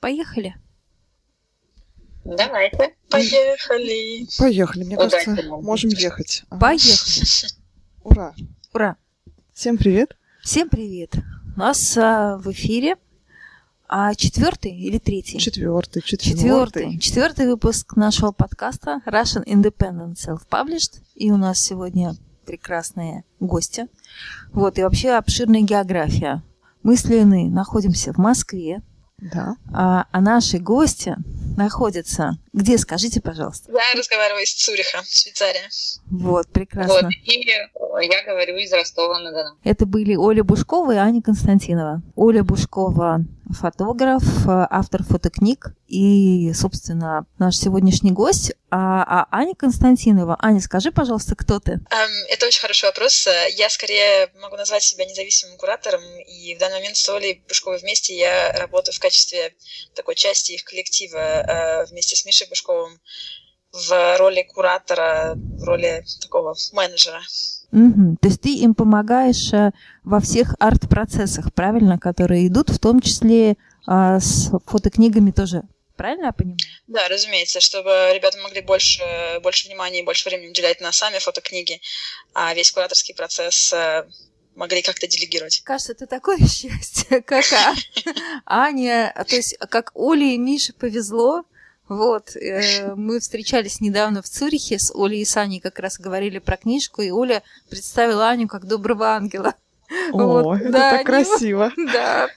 Поехали. Давайте. Поехали. Поехали, мне кажется, можем ехать. Поехали. Ура. Ура. Всем привет. Всем привет. У нас а, в эфире а, четвертый или третий? Четвертый, четвертый. Четвертый выпуск нашего подкаста Russian Independent Self-Published. И у нас сегодня прекрасные гости. Вот, и вообще обширная география. Мы с Леной находимся в Москве, да. А, а наши гости находятся где, скажите, пожалуйста? Я разговариваю из Цюриха, Швейцария. Вот, прекрасно. Вот, и я говорю из Ростова-на-Дону. Это были Оля Бушкова и Аня Константинова. Оля Бушкова фотограф, автор фотокниг и, собственно, наш сегодняшний гость. А, а Аня Константинова. Аня, скажи, пожалуйста, кто ты? Это очень хороший вопрос. Я скорее могу назвать себя независимым куратором, и в данный момент с Олей Бушковой вместе я работаю в качестве такой части их коллектива э, вместе с Мишей Бушковым в роли куратора, в роли такого менеджера. Угу. То есть ты им помогаешь э, во всех арт-процессах, правильно, которые идут, в том числе а, с фотокнигами тоже. Правильно я понимаю? Да, разумеется, чтобы ребята могли больше, больше внимания и больше времени уделять на сами фотокниги, а весь кураторский процесс э, могли как-то делегировать. Кажется, это такое счастье, как а, Аня, то есть как Оле и Мише повезло, вот, э, мы встречались недавно в Цюрихе с Олей и Саней, как раз говорили про книжку, и Оля представила Аню как доброго ангела. О, вот, это да, так красиво. Да,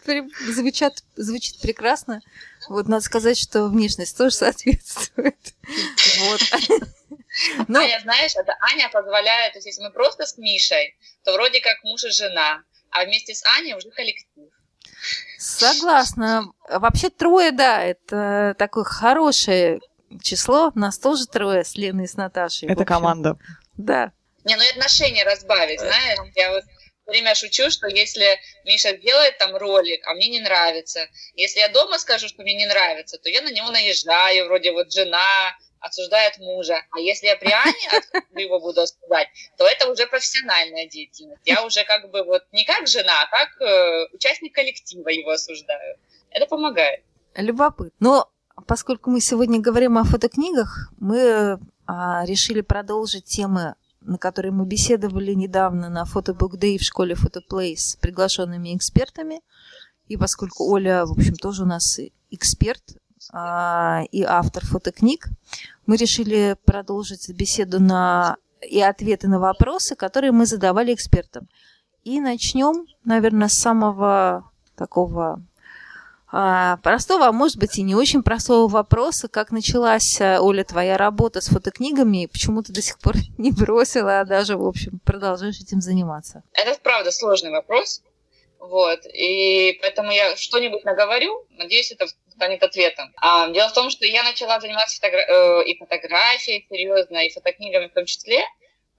звучат, звучит прекрасно. Вот, надо сказать, что внешность тоже соответствует. Вот. Но... Аня, знаешь, это Аня позволяет, то есть если мы просто с Мишей, то вроде как муж и жена, а вместе с Аней уже коллектив. Согласна. Вообще трое, да, это такое хорошее число. Нас тоже трое с Леной и с Наташей. Это команда. Да. Не, ну и отношения разбавить, знаешь. Я вот время шучу, что если Миша делает там ролик, а мне не нравится, если я дома скажу, что мне не нравится, то я на него наезжаю, вроде вот жена, осуждает мужа. А если я при Ане его буду осуждать, то это уже профессиональная деятельность. Я уже как бы вот не как жена, а как э, участник коллектива его осуждаю. Это помогает. Любопытно. Но поскольку мы сегодня говорим о фотокнигах, мы а, решили продолжить темы на которые мы беседовали недавно на Photobook Day в школе Photoplay с приглашенными экспертами. И поскольку Оля, в общем, тоже у нас эксперт и автор фотокниг, мы решили продолжить беседу на и ответы на вопросы, которые мы задавали экспертам. И начнем, наверное, с самого такого а, простого, а может быть и не очень простого вопроса. Как началась, а, Оля, твоя работа с фотокнигами, и почему ты до сих пор не бросила, а даже, в общем, продолжаешь этим заниматься? Это, правда, сложный вопрос. Вот. И поэтому я что-нибудь наговорю, надеюсь, это станет ответом. А, дело в том, что я начала заниматься фотогра- э, и фотографией серьезно, и фотокнигами в том числе,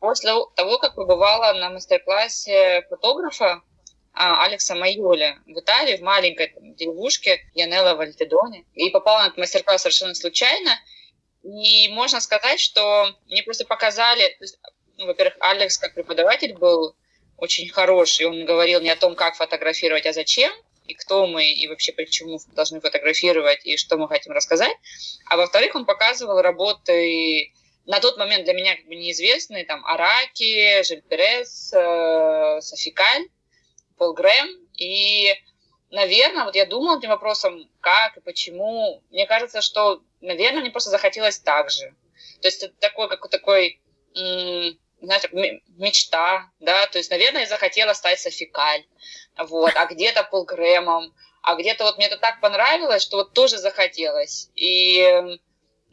после того, как побывала на мастер-классе фотографа а, Алекса Майоли в Италии, в маленькой там, деревушке Янелла Вальтедоне. И попала на этот мастер-класс совершенно случайно. И можно сказать, что мне просто показали, ну, во-первых, Алекс как преподаватель был очень хороший. Он говорил не о том, как фотографировать, а зачем, и кто мы, и вообще почему должны фотографировать, и что мы хотим рассказать. А во-вторых, он показывал работы на тот момент для меня как бы неизвестные, там, Араки, Жиль Перес, э, Софикаль, Пол Грэм. И, наверное, вот я думала этим вопросом, как и почему. Мне кажется, что, наверное, мне просто захотелось так же. То есть это такой, как такой знаете, мечта, да, то есть, наверное, я захотела стать Софикаль, вот, а где-то Полгрэмом, а где-то вот мне это так понравилось, что вот тоже захотелось, и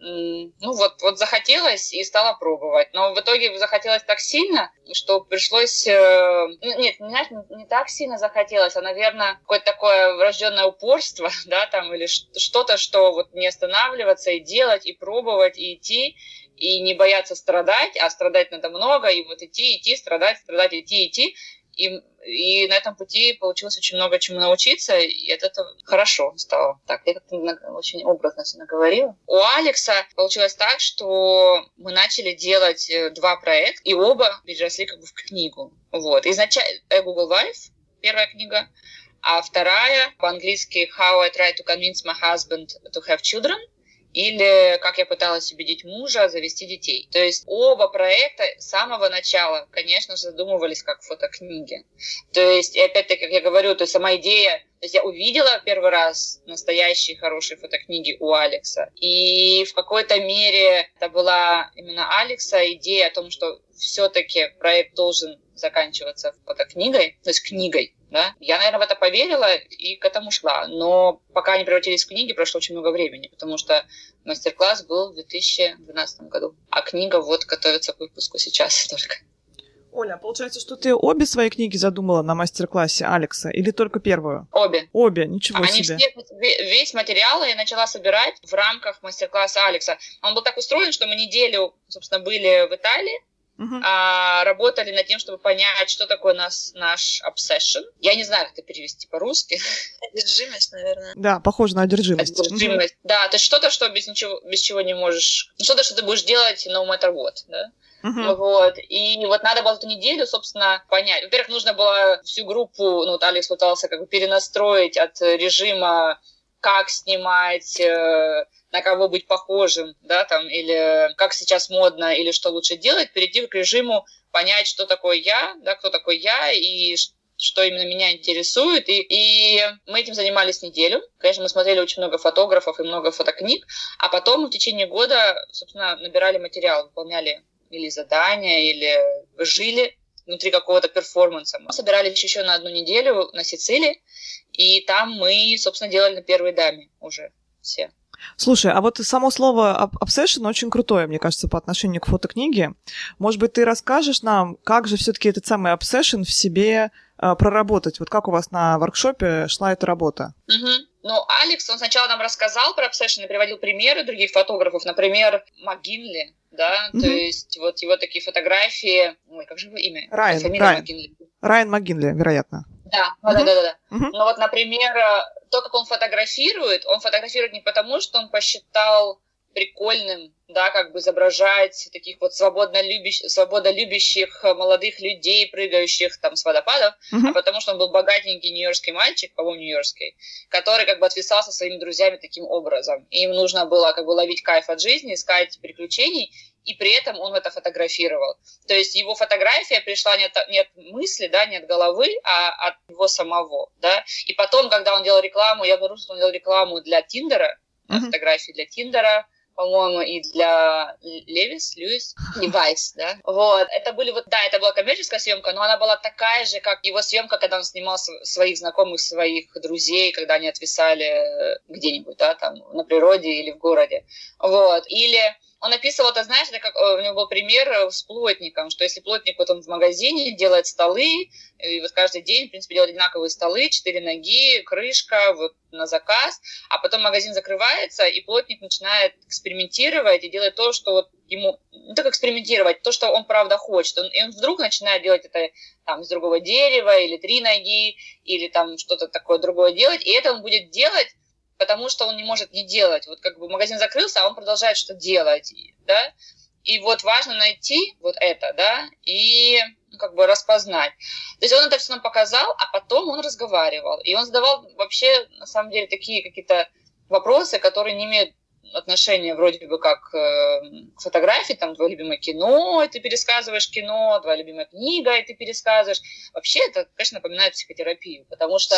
ну вот, вот захотелось и стала пробовать. Но в итоге захотелось так сильно, что пришлось... Э, ну, нет, знаешь, не, не так сильно захотелось, а, наверное, какое-то такое врожденное упорство, да, там, или что-то, что вот не останавливаться и делать, и пробовать, и идти и не бояться страдать, а страдать надо много, и вот идти, идти, страдать, страдать, идти, идти. И, и на этом пути получилось очень много чему научиться, и от этого хорошо стало. Так, я как-то очень образно все наговорила. У Алекса получилось так, что мы начали делать э, два проекта, и оба переросли как бы в книгу. Вот. Изначально Google Life, первая книга, а вторая по-английски How I Try to Convince My Husband to Have Children – или как я пыталась убедить мужа завести детей. То есть оба проекта с самого начала, конечно же, задумывались как фотокниги. То есть, и опять-таки, как я говорю, то есть сама идея, то есть я увидела первый раз настоящие хорошие фотокниги у Алекса. И в какой-то мере это была именно Алекса идея о том, что все-таки проект должен заканчиваться фотокнигой, то есть книгой, да, я, наверное, в это поверила и к этому шла. Но пока они превратились в книги, прошло очень много времени, потому что мастер-класс был в 2012 году, а книга вот готовится к выпуску сейчас только. Оля, получается, что ты обе свои книги задумала на мастер-классе Алекса или только первую? Обе. Обе, ничего Они себе. Все, весь материал я начала собирать в рамках мастер-класса Алекса. Он был так устроен, что мы неделю, собственно, были в Италии, uh-huh. а, работали над тем, чтобы понять, что такое нас, наш obsession. Я не знаю, как это перевести по-русски. Одержимость, наверное. Да, похоже на одержимость. Одержимость, uh-huh. да. То есть что-то, что без ничего, без чего не можешь... Что-то, что ты будешь делать no matter what, да? Uh-huh. Вот. И вот надо было эту неделю, собственно, понять. Во-первых, нужно было всю группу, ну, вот Алекс пытался как бы перенастроить от режима как снимать, э, на кого быть похожим, да, там, или как сейчас модно, или что лучше делать, перейти к режиму понять, что такое я, да, кто такой я, и что именно меня интересует. И, и мы этим занимались неделю. Конечно, мы смотрели очень много фотографов и много фотокниг, а потом в течение года, собственно, набирали материал, выполняли или задания, или жили внутри какого-то перформанса. Мы собирались еще на одну неделю на Сицилии, и там мы, собственно, делали на первой даме уже все. Слушай, а вот само слово obsession очень крутое, мне кажется, по отношению к фотокниге. Может быть, ты расскажешь нам, как же все-таки этот самый obsession в себе э, проработать? Вот как у вас на воркшопе шла эта работа? Угу. Ну, Алекс, он сначала нам рассказал про obsession и приводил примеры других фотографов, например, МакГинли, да, угу. то есть вот его такие фотографии, ой, как же его имя? Райан, Райан. МакГинли. Райан МакГинли, вероятно. Да, да, да, да, да. Ну вот, например, то, как он фотографирует, он фотографирует не потому, что он посчитал прикольным, да, как бы изображать таких вот свободно любящих, свободолюбящих молодых людей, прыгающих там с водопадов, uh-huh. а потому что он был богатенький нью-йоркский мальчик, по-моему, нью-йоркский, который как бы отвисал со своими друзьями таким образом. И им нужно было как бы ловить кайф от жизни, искать приключений, и при этом он это фотографировал. То есть его фотография пришла не от, не от мысли, да, не от головы, а от него самого, да. И потом, когда он делал рекламу, я обнаружила, что он делал рекламу для Тиндера, mm-hmm. фотографии для Тиндера, по-моему, и для Левис, Льюис, Левайс, да. Вот, это были вот, да, это была коммерческая съемка, но она была такая же, как его съемка, когда он снимал своих знакомых, своих друзей, когда они отвисали где-нибудь, да, там, на природе или в городе. Вот, или он описывал это, знаешь, это как э, у него был пример э, с плотником, что если плотник вот он в магазине делает столы, и вот каждый день, в принципе, делает одинаковые столы, четыре ноги, крышка, вот на заказ, а потом магазин закрывается, и плотник начинает экспериментировать и делать то, что вот ему, ну, так экспериментировать, то, что он правда хочет. Он, и он вдруг начинает делать это там из другого дерева, или три ноги, или там что-то такое другое делать, и это он будет делать потому что он не может не делать. Вот как бы магазин закрылся, а он продолжает что делать, да. И вот важно найти вот это, да, и ну, как бы распознать. То есть он это все нам показал, а потом он разговаривал. И он задавал вообще, на самом деле, такие какие-то вопросы, которые не имеют отношения вроде бы как э, фотографии, там, твое любимое кино, и ты пересказываешь кино, твоя любимая книга, и ты пересказываешь. Вообще это, конечно, напоминает психотерапию, потому что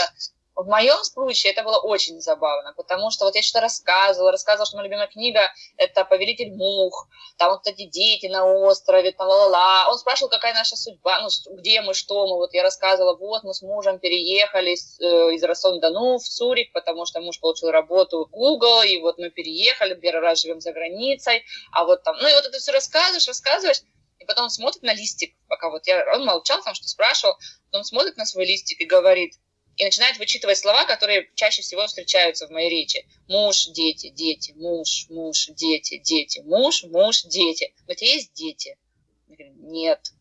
в моем случае это было очень забавно, потому что вот я что-то рассказывала, рассказывала, что моя любимая книга – это «Повелитель мух», там вот эти дети на острове, там ла-ла-ла. Он спрашивал, какая наша судьба, ну, где мы, что мы. Вот я рассказывала, вот мы с мужем переехали э, из Ростова-на-Дону в Цюрих, потому что муж получил работу в Google, и вот мы переехали, первый раз живем за границей, а вот там, ну и вот это все рассказываешь, рассказываешь, и потом он смотрит на листик, пока вот я, он молчал там, что спрашивал, потом смотрит на свой листик и говорит – и начинает вычитывать слова, которые чаще всего встречаются в моей речи. Муж, дети, дети, муж, муж, дети, дети, муж, муж, дети. У тебя есть дети? Я говорю, нет.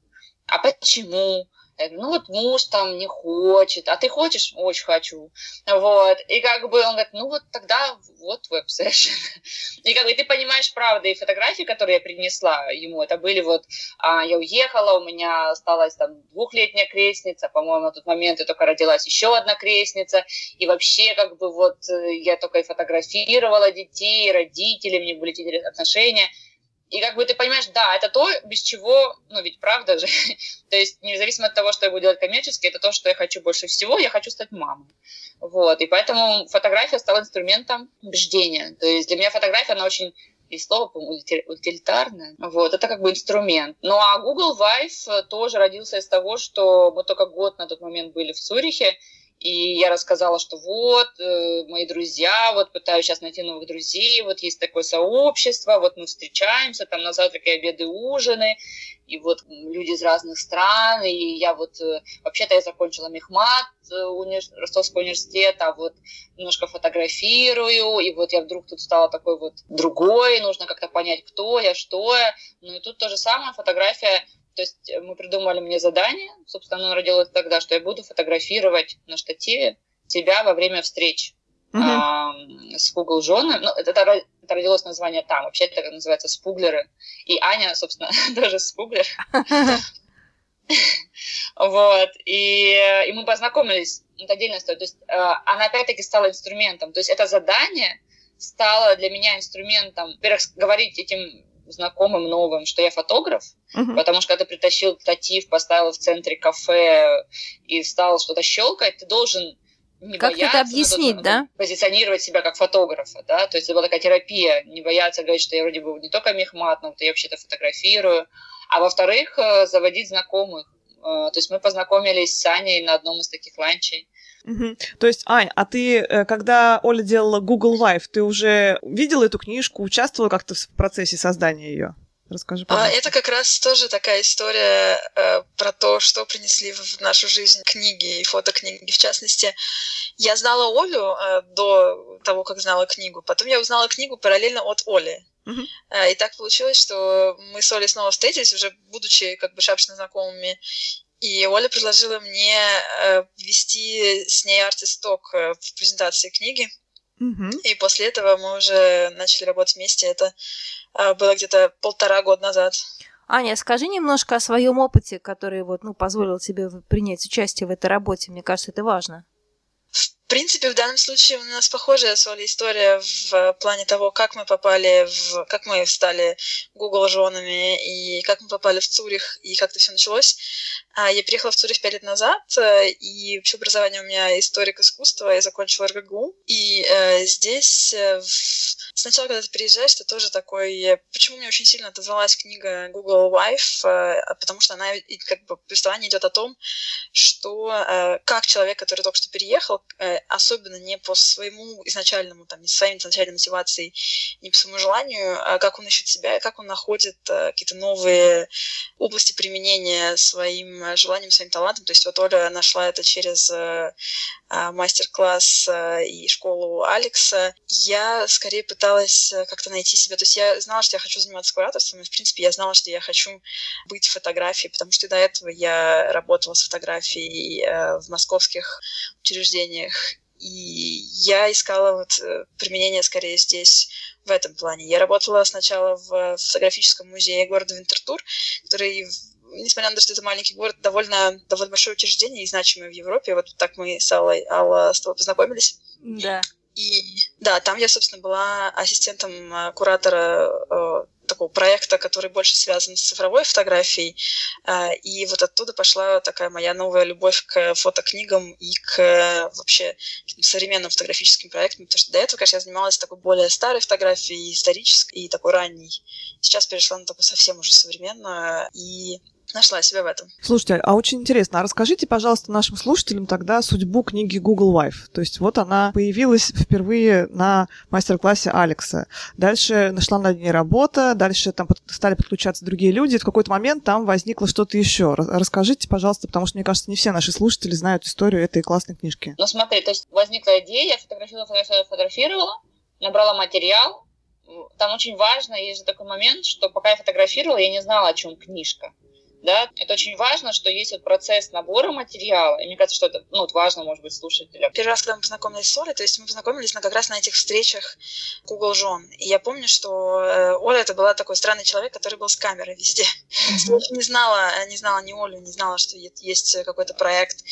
А почему? Я говорю, ну вот муж там не хочет, а ты хочешь? Очень хочу. Вот. И как бы он говорит, ну вот тогда вот твой обсессион. И как бы ты понимаешь, правда, и фотографии, которые я принесла ему, это были вот, а, я уехала, у меня осталась там двухлетняя крестница, по-моему, на тот момент и только родилась еще одна крестница, и вообще как бы вот э, я только и фотографировала детей, родителей, мне были отношения, и как бы ты понимаешь, да, это то, без чего, ну ведь правда же, то есть независимо от того, что я буду делать коммерчески, это то, что я хочу больше всего, я хочу стать мамой. Вот, и поэтому фотография стала инструментом убеждения. То есть для меня фотография, она очень и слово, по-моему, утилитарное. Вот, это как бы инструмент. Ну а Google Vive тоже родился из того, что мы только год на тот момент были в Цюрихе, и я рассказала, что вот, э, мои друзья, вот пытаюсь сейчас найти новых друзей, вот есть такое сообщество, вот мы встречаемся, там на завтраки, обеды, ужины, и вот люди из разных стран, и я вот, э, вообще-то я закончила Мехмат, э, универ... Ростовский университет, а вот немножко фотографирую, и вот я вдруг тут стала такой вот другой, нужно как-то понять, кто я, что я, ну и тут то же самое, фотография то есть э, мы придумали мне задание, собственно, оно родилось тогда, что я буду фотографировать на штативе тебя во время встреч mm-hmm. а, с Google жены. Ну, это, это родилось название там. Вообще это называется спуглеры. И Аня, собственно, тоже спуглер. Вот. И, и мы познакомились. Это отдельная история. То есть э, она опять-таки стала инструментом. То есть это задание стало для меня инструментом, во-первых, говорить этим знакомым новым, что я фотограф, uh-huh. потому что когда ты притащил штатив, поставил в центре кафе и стал что-то щелкать, ты должен не как бояться, это объяснить, но, да? позиционировать себя как фотографа, да, то есть это была такая терапия, не бояться говорить, что я вроде бы не только мехмат, но я вообще-то фотографирую, а во-вторых, э, заводить знакомых, э, то есть мы познакомились с Аней на одном из таких ланчей, Угу. То есть, Ань, а ты, э, когда Оля делала Google Live, ты уже видела эту книжку, участвовала как-то в процессе создания ее? Расскажи, а, пожалуйста. А, это как раз тоже такая история э, про то, что принесли в нашу жизнь книги и фотокниги. В частности, я знала Олю э, до того, как знала книгу. Потом я узнала книгу параллельно от Оли. Uh-huh. Э, и так получилось, что мы с Олей снова встретились, уже будучи как бы шапочно знакомыми. И Оля предложила мне э, вести с ней артисток э, в презентации книги. Mm-hmm. И после этого мы уже начали работать вместе. Это э, было где-то полтора года назад. Аня, скажи немножко о своем опыте, который вот, ну, позволил тебе принять участие в этой работе. Мне кажется, это важно. В принципе, в данном случае у нас похожая с Олей история в плане того, как мы попали в... как мы стали Google женами и как мы попали в Цюрих и как это все началось. А, я приехала в Цюрих пять лет назад, э, и вообще образование у меня историк искусства, я закончила РГГУ. И э, здесь э, в... сначала, когда ты приезжаешь, ты тоже такой... Почему мне очень сильно отозвалась книга Google Wife? Э, потому что она, как бы, повествование идет о том, что э, как человек, который только что переехал, э, особенно не по своему изначальному, там, не своей изначальной мотивации, не по своему желанию, а как он ищет себя, как он находит э, какие-то новые области применения своим желанием, своим талантом. То есть вот Оля нашла это через э, а, мастер-класс э, и школу Алекса. Я скорее пыталась как-то найти себя. То есть я знала, что я хочу заниматься кураторством, и, в принципе, я знала, что я хочу быть в фотографии, потому что до этого я работала с фотографией в московских учреждениях. И я искала вот применение скорее здесь в этом плане. Я работала сначала в фотографическом музее города Винтертур, который несмотря на то, что это маленький город, довольно, довольно большое учреждение и значимое в Европе. Вот так мы с Аллой, Алла, с тобой познакомились. Да. И да, там я, собственно, была ассистентом э, куратора э, такого проекта, который больше связан с цифровой фотографией. Э, и вот оттуда пошла такая моя новая любовь к фотокнигам и к э, вообще современным фотографическим проектам, потому что до этого, конечно, я занималась такой более старой фотографией, исторической и такой ранней. Сейчас перешла на такую совсем уже современную. И нашла себя в этом. Слушайте, а очень интересно, а расскажите, пожалуйста, нашим слушателям тогда судьбу книги Google Wife. То есть вот она появилась впервые на мастер-классе Алекса. Дальше нашла над ней работа, дальше там стали подключаться другие люди, и в какой-то момент там возникло что-то еще. Расскажите, пожалуйста, потому что, мне кажется, не все наши слушатели знают историю этой классной книжки. Ну смотри, то есть возникла идея, я фотографировала, фотографировала, фотографировала, набрала материал, там очень важно, есть же такой момент, что пока я фотографировала, я не знала, о чем книжка. Да, это очень важно, что есть вот процесс набора материала, и мне кажется, что это, ну, важно, может быть, слушателям. Первый раз, когда мы познакомились с Олей, то есть мы познакомились на, как раз на этих встречах Google Жен, и я помню, что э, Оля это была такой странный человек, который был с камерой везде. Я не знала, не знала ни Олю, не знала, что есть какой-то проект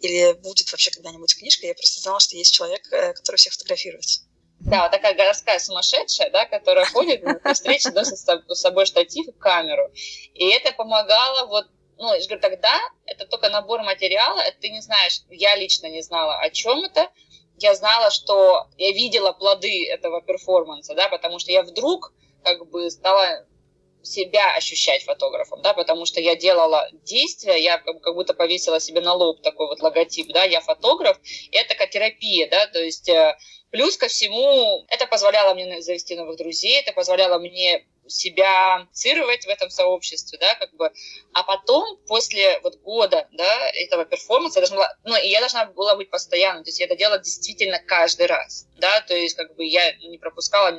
или будет вообще когда-нибудь книжка, я просто знала, что есть человек, э, который всех фотографируется. Да, вот такая городская сумасшедшая, да, которая ходит на встречи, носит с собой штатив и камеру. И это помогало вот ну, я же говорю, тогда это только набор материала, ты не знаешь, я лично не знала, о чем это, я знала, что я видела плоды этого перформанса, да, потому что я вдруг как бы стала себя ощущать фотографом, да, потому что я делала действия, я как будто повесила себе на лоб такой вот логотип, да, я фотограф, это как терапия, да, то есть э, плюс ко всему это позволяло мне завести новых друзей, это позволяло мне себя цировать в этом сообществе, да, как бы, а потом, после вот года, да, этого перформанса, я должна была, ну, и я должна была быть постоянно, то есть я это делала действительно каждый раз, да, то есть, как бы, я не пропускала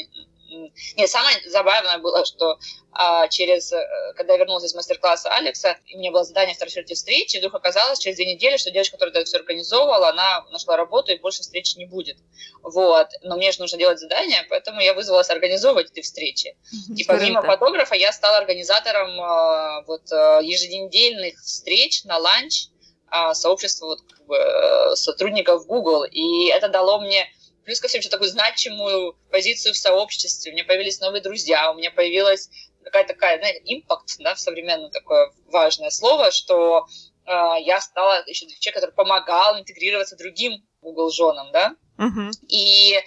нет, самое забавное было, что а, через, э, когда я вернулась из мастер-класса Алекса, и у меня было задание второй встречи, и вдруг оказалось через две недели, что девочка, которая это все организовывала, она нашла работу и больше встречи не будет. Вот. Но мне же нужно делать задание, поэтому я вызвалась организовывать эти встречи. И помимо фотографа я стала организатором а, вот, а, еженедельных встреч на ланч а, сообщества вот, как бы, э, сотрудников Google. И это дало мне плюс ко всему еще такую значимую позицию в сообществе. У меня появились новые друзья, у меня появилась какая-то такая, знаете, импакт, да, в современном такое важное слово, что э, я стала еще человек, который помогал интегрироваться другим Google женам, да. Uh-huh. И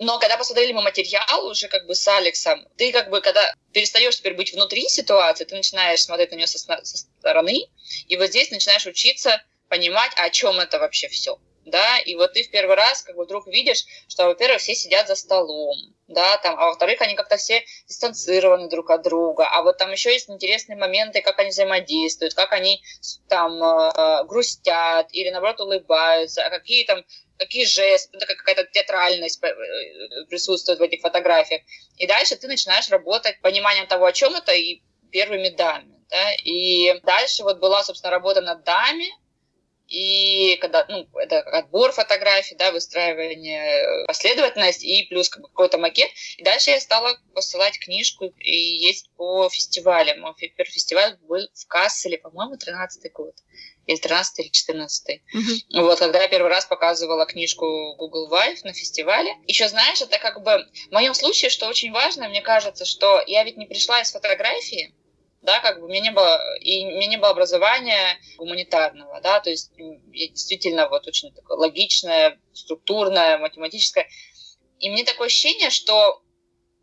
но когда посмотрели мы материал уже как бы с Алексом, ты как бы, когда перестаешь теперь быть внутри ситуации, ты начинаешь смотреть на нее со, со стороны, и вот здесь начинаешь учиться понимать, о чем это вообще все да, и вот ты в первый раз как бы вдруг видишь, что, во-первых, все сидят за столом, да, там, а во-вторых, они как-то все дистанцированы друг от друга, а вот там еще есть интересные моменты, как они взаимодействуют, как они там э, грустят или, наоборот, улыбаются, а какие там какие жесты, какая-то театральность э, присутствует в этих фотографиях. И дальше ты начинаешь работать пониманием того, о чем это, и первыми дами. Да? И дальше вот была, собственно, работа над дами, и когда, ну, это отбор фотографий, да, выстраивание, последовательность и плюс как бы, какой-то макет. И дальше я стала посылать книжку и есть по фестивалям. Мой первый фестиваль был в Касселе, по-моему, 13 год. Или 13 или 14 mm-hmm. Вот, когда я первый раз показывала книжку Google Vive на фестивале. Еще знаешь, это как бы в моем случае, что очень важно, мне кажется, что я ведь не пришла из фотографии, да, как бы у меня не было, и у меня не было образования гуманитарного, да, то есть я действительно вот очень такое логичное, структурное, математическое. И мне такое ощущение, что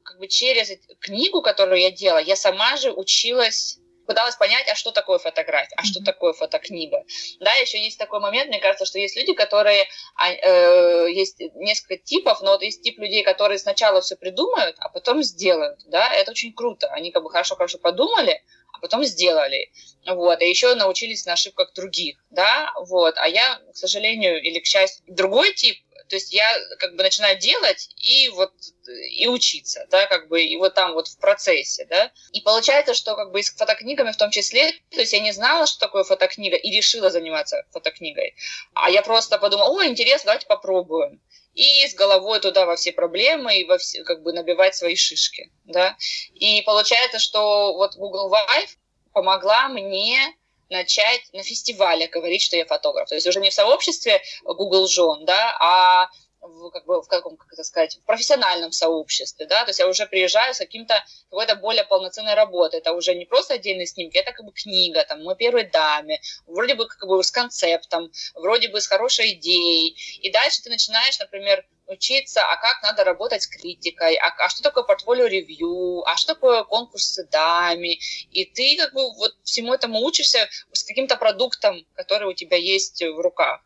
как бы через книгу, которую я делала, я сама же училась пыталась понять, а что такое фотография, а что такое фотокнига. Да, еще есть такой момент, мне кажется, что есть люди, которые, а, э, есть несколько типов, но вот есть тип людей, которые сначала все придумают, а потом сделают, да, это очень круто. Они как бы хорошо-хорошо подумали, а потом сделали. Вот, и еще научились на ошибках других, да, вот. А я, к сожалению, или к счастью, другой тип, то есть я как бы начинаю делать и вот и учиться, да, как бы, и вот там вот в процессе, да. И получается, что как бы и с фотокнигами в том числе, то есть я не знала, что такое фотокнига, и решила заниматься фотокнигой. А я просто подумала, о, интересно, давайте попробуем. И с головой туда во все проблемы, и во все, как бы набивать свои шишки, да. И получается, что вот Google Vive помогла мне начать на фестивале говорить, что я фотограф. То есть уже не в сообществе Google Жен, да, а в, как бы, в каком, как это сказать, в профессиональном сообществе, да, то есть я уже приезжаю с каким-то, какой-то более полноценной работой, это уже не просто отдельные снимки, это как бы книга, там, «Мой первой даме», вроде бы как бы с концептом, вроде бы с хорошей идеей, и дальше ты начинаешь, например, учиться, а как надо работать с критикой, а, а что такое портфолио ревью, а что такое конкурс с дами. И ты как бы вот всему этому учишься с каким-то продуктом, который у тебя есть в руках.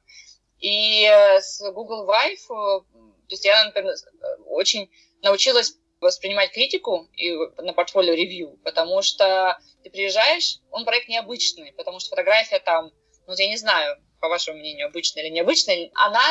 И э, с Google Vive, э, то есть я, например, очень научилась воспринимать критику и на портфолио ревью, потому что ты приезжаешь, он проект необычный, потому что фотография там, ну, я не знаю, по вашему мнению, обычная или необычная, она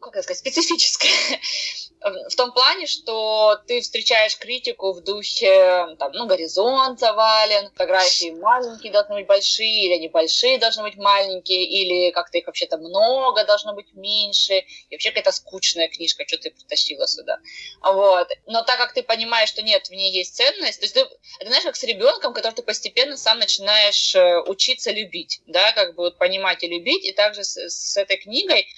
как это сказать, специфическое. в том плане, что ты встречаешь критику в духе, там, ну, горизонт завален, фотографии маленькие должны быть большие, или они большие должны быть маленькие, или как-то их вообще-то много должно быть меньше, и вообще какая-то скучная книжка, что ты притащила сюда. Вот. Но так как ты понимаешь, что нет, в ней есть ценность, то есть ты, это знаешь, как с ребенком, который ты постепенно сам начинаешь э, учиться любить, да, как бы вот понимать и любить, и также с, с этой книгой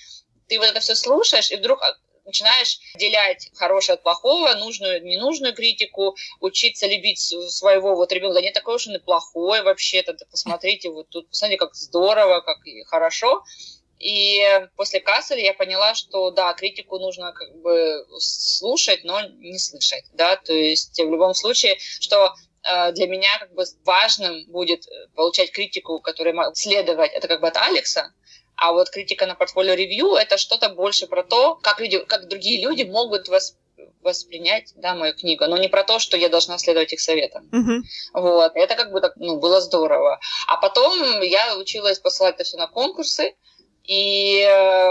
ты вот это все слушаешь, и вдруг а, начинаешь делять хорошее от плохого, нужную, ненужную критику, учиться любить своего вот ребенка. Да не такой уж он и плохой вообще-то. Посмотрите, вот тут, посмотрите, как здорово, как хорошо. И после Касселя я поняла, что да, критику нужно как бы слушать, но не слышать, да, то есть в любом случае, что э, для меня как бы важным будет получать критику, которой следовать, это как бы от Алекса, а вот критика на портфолио ревью это что-то больше про то, как люди, как другие люди могут вас воспринять, да, мою книгу, но не про то, что я должна следовать их советам. Uh-huh. Вот, это как бы так, ну, было здорово. А потом я училась посылать это все на конкурсы, и,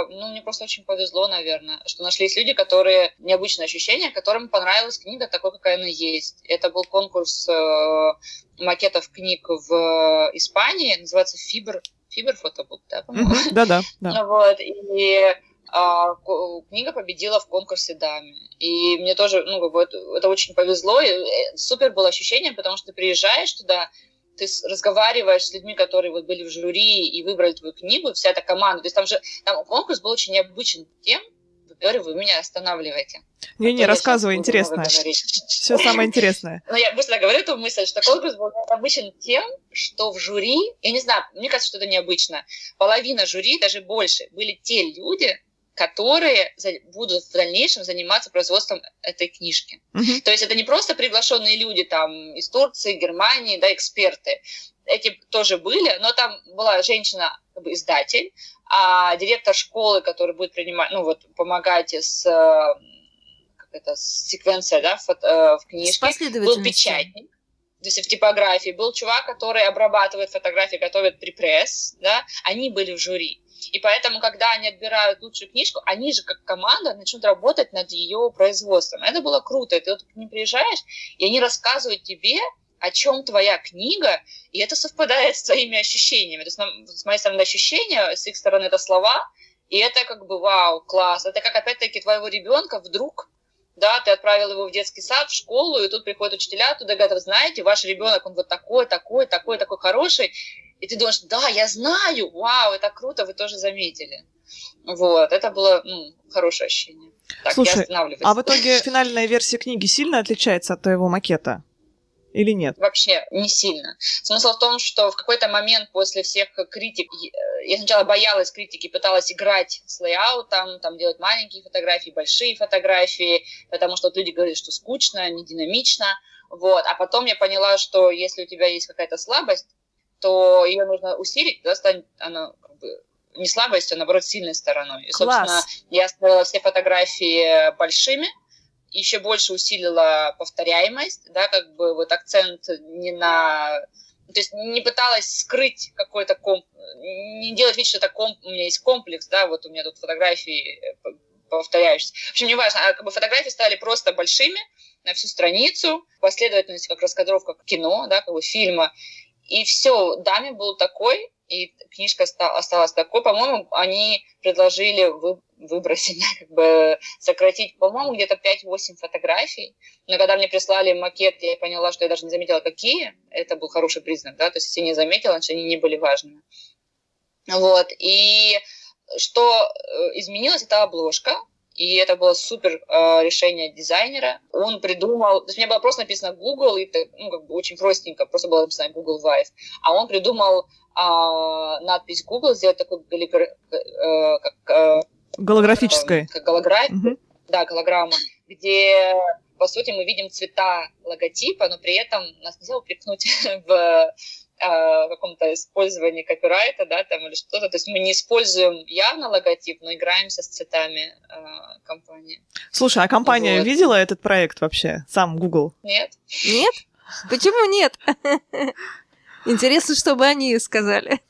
ну, мне просто очень повезло, наверное, что нашлись люди, которые, необычные ощущения, которым понравилась книга такой, какая она есть. Это был конкурс э, макетов книг в Испании, называется «Фибр», Фибер фотобук, да, по-моему? Да-да. да. Вот, и а, книга победила в конкурсе даме. И мне тоже, ну, как бы это, это очень повезло. И э, супер было ощущение, потому что ты приезжаешь туда, ты разговариваешь с людьми, которые вот были в жюри и выбрали твою книгу, вся эта команда. То есть там же там конкурс был очень необычен тем, говорю, вы меня останавливаете. Не-не, рассказывай, интересно. Все самое интересное. Но я быстро говорю эту мысль, что конкурс был необычен тем, что в жюри, я не знаю, мне кажется, что это необычно, половина жюри, даже больше, были те люди, которые будут в дальнейшем заниматься производством этой книжки. Uh-huh. То есть это не просто приглашенные люди там из Турции, Германии, да, эксперты. Эти тоже были, но там была женщина, как бы издатель, а директор школы, который будет принимать, ну вот помогать с как это, с секвенцией, да, в, э, в книжке, был печатник то есть в типографии, был чувак, который обрабатывает фотографии, готовит припресс, да, они были в жюри. И поэтому, когда они отбирают лучшую книжку, они же как команда начнут работать над ее производством. Это было круто. Ты вот к ним приезжаешь, и они рассказывают тебе, о чем твоя книга, и это совпадает с твоими ощущениями. То есть с моей стороны ощущения, с их стороны это слова, и это как бы вау, класс. Это как опять-таки твоего ребенка вдруг да, ты отправил его в детский сад, в школу, и тут приходят учителя, туда говорят, знаете, ваш ребенок, он вот такой, такой, такой, такой хороший, и ты думаешь, да, я знаю, вау, это круто, вы тоже заметили. Вот, это было ну, хорошее ощущение. Так, Слушай, а в итоге финальная версия книги сильно отличается от твоего макета? Или нет? Вообще не сильно. Смысл в том, что в какой-то момент после всех критик, я сначала боялась критики, пыталась играть с лейаутом, там делать маленькие фотографии, большие фотографии, потому что вот люди говорят, что скучно, не динамично. Вот. А потом я поняла, что если у тебя есть какая-то слабость, то ее нужно усилить, тогда станет она как бы не слабостью, а наоборот сильной стороной. И, собственно, Класс. я оставила все фотографии большими, еще больше усилила повторяемость, да, как бы вот акцент не на... То есть не пыталась скрыть какой-то комп... Не делать вид, что это комп... у меня есть комплекс, да, вот у меня тут фотографии э, повторяющиеся. В общем, неважно, а как бы фотографии стали просто большими на всю страницу, последовательность как раскадровка кино, да, как бы фильма. И все, даме был такой, и книжка осталась такой. По-моему, они предложили вы, выбросить, как бы сократить, по-моему, где-то 5-8 фотографий. Но когда мне прислали макет, я поняла, что я даже не заметила, какие. Это был хороший признак, да, то есть если не заметила, значит, они не были важными. Вот, и что э, изменилось, это обложка. И это было супер э, решение дизайнера. Он придумал, то есть у меня было просто написано Google, и ну, как бы очень простенько, просто было написано Google Vive. А он придумал э, надпись Google, сделать такой галигр... э, как, э, голографической. Э, как голография, угу. да, голограмма, где по сути мы видим цвета логотипа, но при этом нас нельзя упрекнуть в а, каком-то использовании копирайта, да, там или что-то. То есть мы не используем явно логотип, но играемся с цветами э, компании. Слушай, а компания вот. видела этот проект вообще? Сам Google? Нет. Нет? Почему нет? Интересно, чтобы они сказали.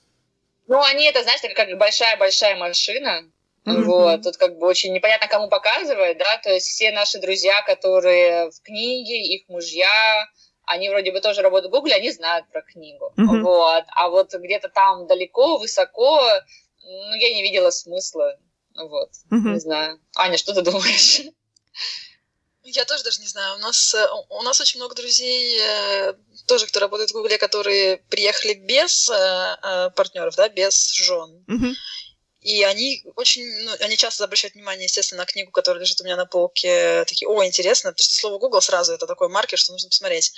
Ну, они это, знаешь, как большая-большая машина, Mm-hmm. Вот, тут как бы очень непонятно, кому показывать, да, то есть все наши друзья, которые в книге, их мужья, они вроде бы тоже работают в Гугле, они знают про книгу, mm-hmm. вот, а вот где-то там далеко, высоко, ну, я не видела смысла, вот, mm-hmm. не знаю. Аня, что ты думаешь? Я тоже даже не знаю. У нас, э, у нас очень много друзей, э, тоже, кто работает в Гугле, которые приехали без э, партнеров, да, без жен. Mm-hmm. И они очень, ну, они часто обращают внимание, естественно, на книгу, которая лежит у меня на полке, такие, о, интересно, потому что слово Google сразу это такой маркер, что нужно посмотреть.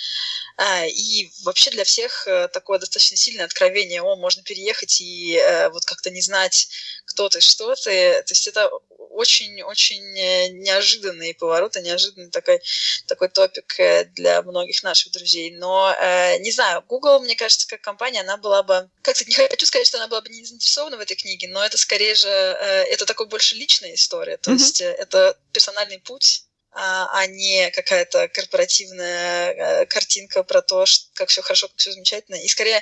А, и вообще для всех э, такое достаточно сильное откровение, о, можно переехать и э, вот как-то не знать, кто ты, что ты. То есть это очень-очень э, неожиданные повороты, неожиданный такой, такой топик э, для многих наших друзей. Но, э, не знаю, Google, мне кажется, как компания, она была бы... Как-то не хочу сказать, что она была бы не заинтересована в этой книге, но это скорее же... Это такой больше личная история. То mm-hmm. есть это персональный путь а, а не какая-то корпоративная картинка про то, как все хорошо, как все замечательно. И скорее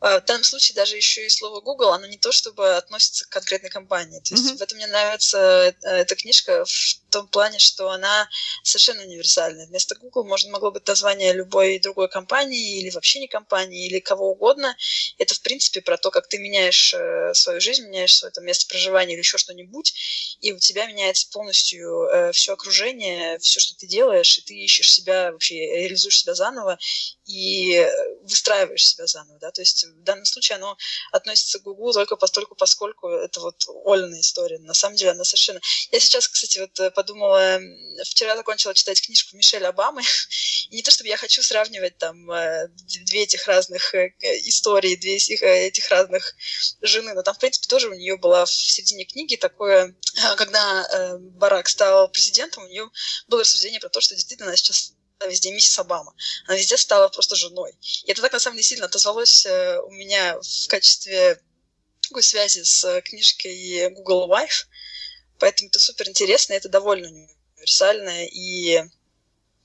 в данном случае даже еще и слово Google, оно не то чтобы относится к конкретной компании. То есть mm-hmm. в этом мне нравится э, эта книжка в том плане, что она совершенно универсальная. Вместо Google можно могло быть название любой другой компании или вообще не компании, или кого угодно. Это, в принципе, про то, как ты меняешь э, свою жизнь, меняешь свое там, место проживания или еще что-нибудь, и у тебя меняется полностью э, все окружение, все, что ты делаешь, и ты ищешь себя, вообще реализуешь себя заново и выстраиваешь себя заново. Да? То есть в данном случае оно относится к Гуглу только постольку, поскольку это вот Олина история. На самом деле она совершенно... Я сейчас, кстати, вот подумала, вчера закончила читать книжку Мишель Обамы, и не то чтобы я хочу сравнивать там э, две этих разных э, истории, две э, этих разных жены, но там, в принципе, тоже у нее была в середине книги такое, когда Барак стал президентом, у нее было рассуждение про то, что действительно она сейчас везде миссис Обама. Она везде стала просто женой. И это так, на самом деле, сильно отозвалось э, у меня в качестве такой связи с книжкой Google Wife. Поэтому это супер интересно, это довольно универсальное и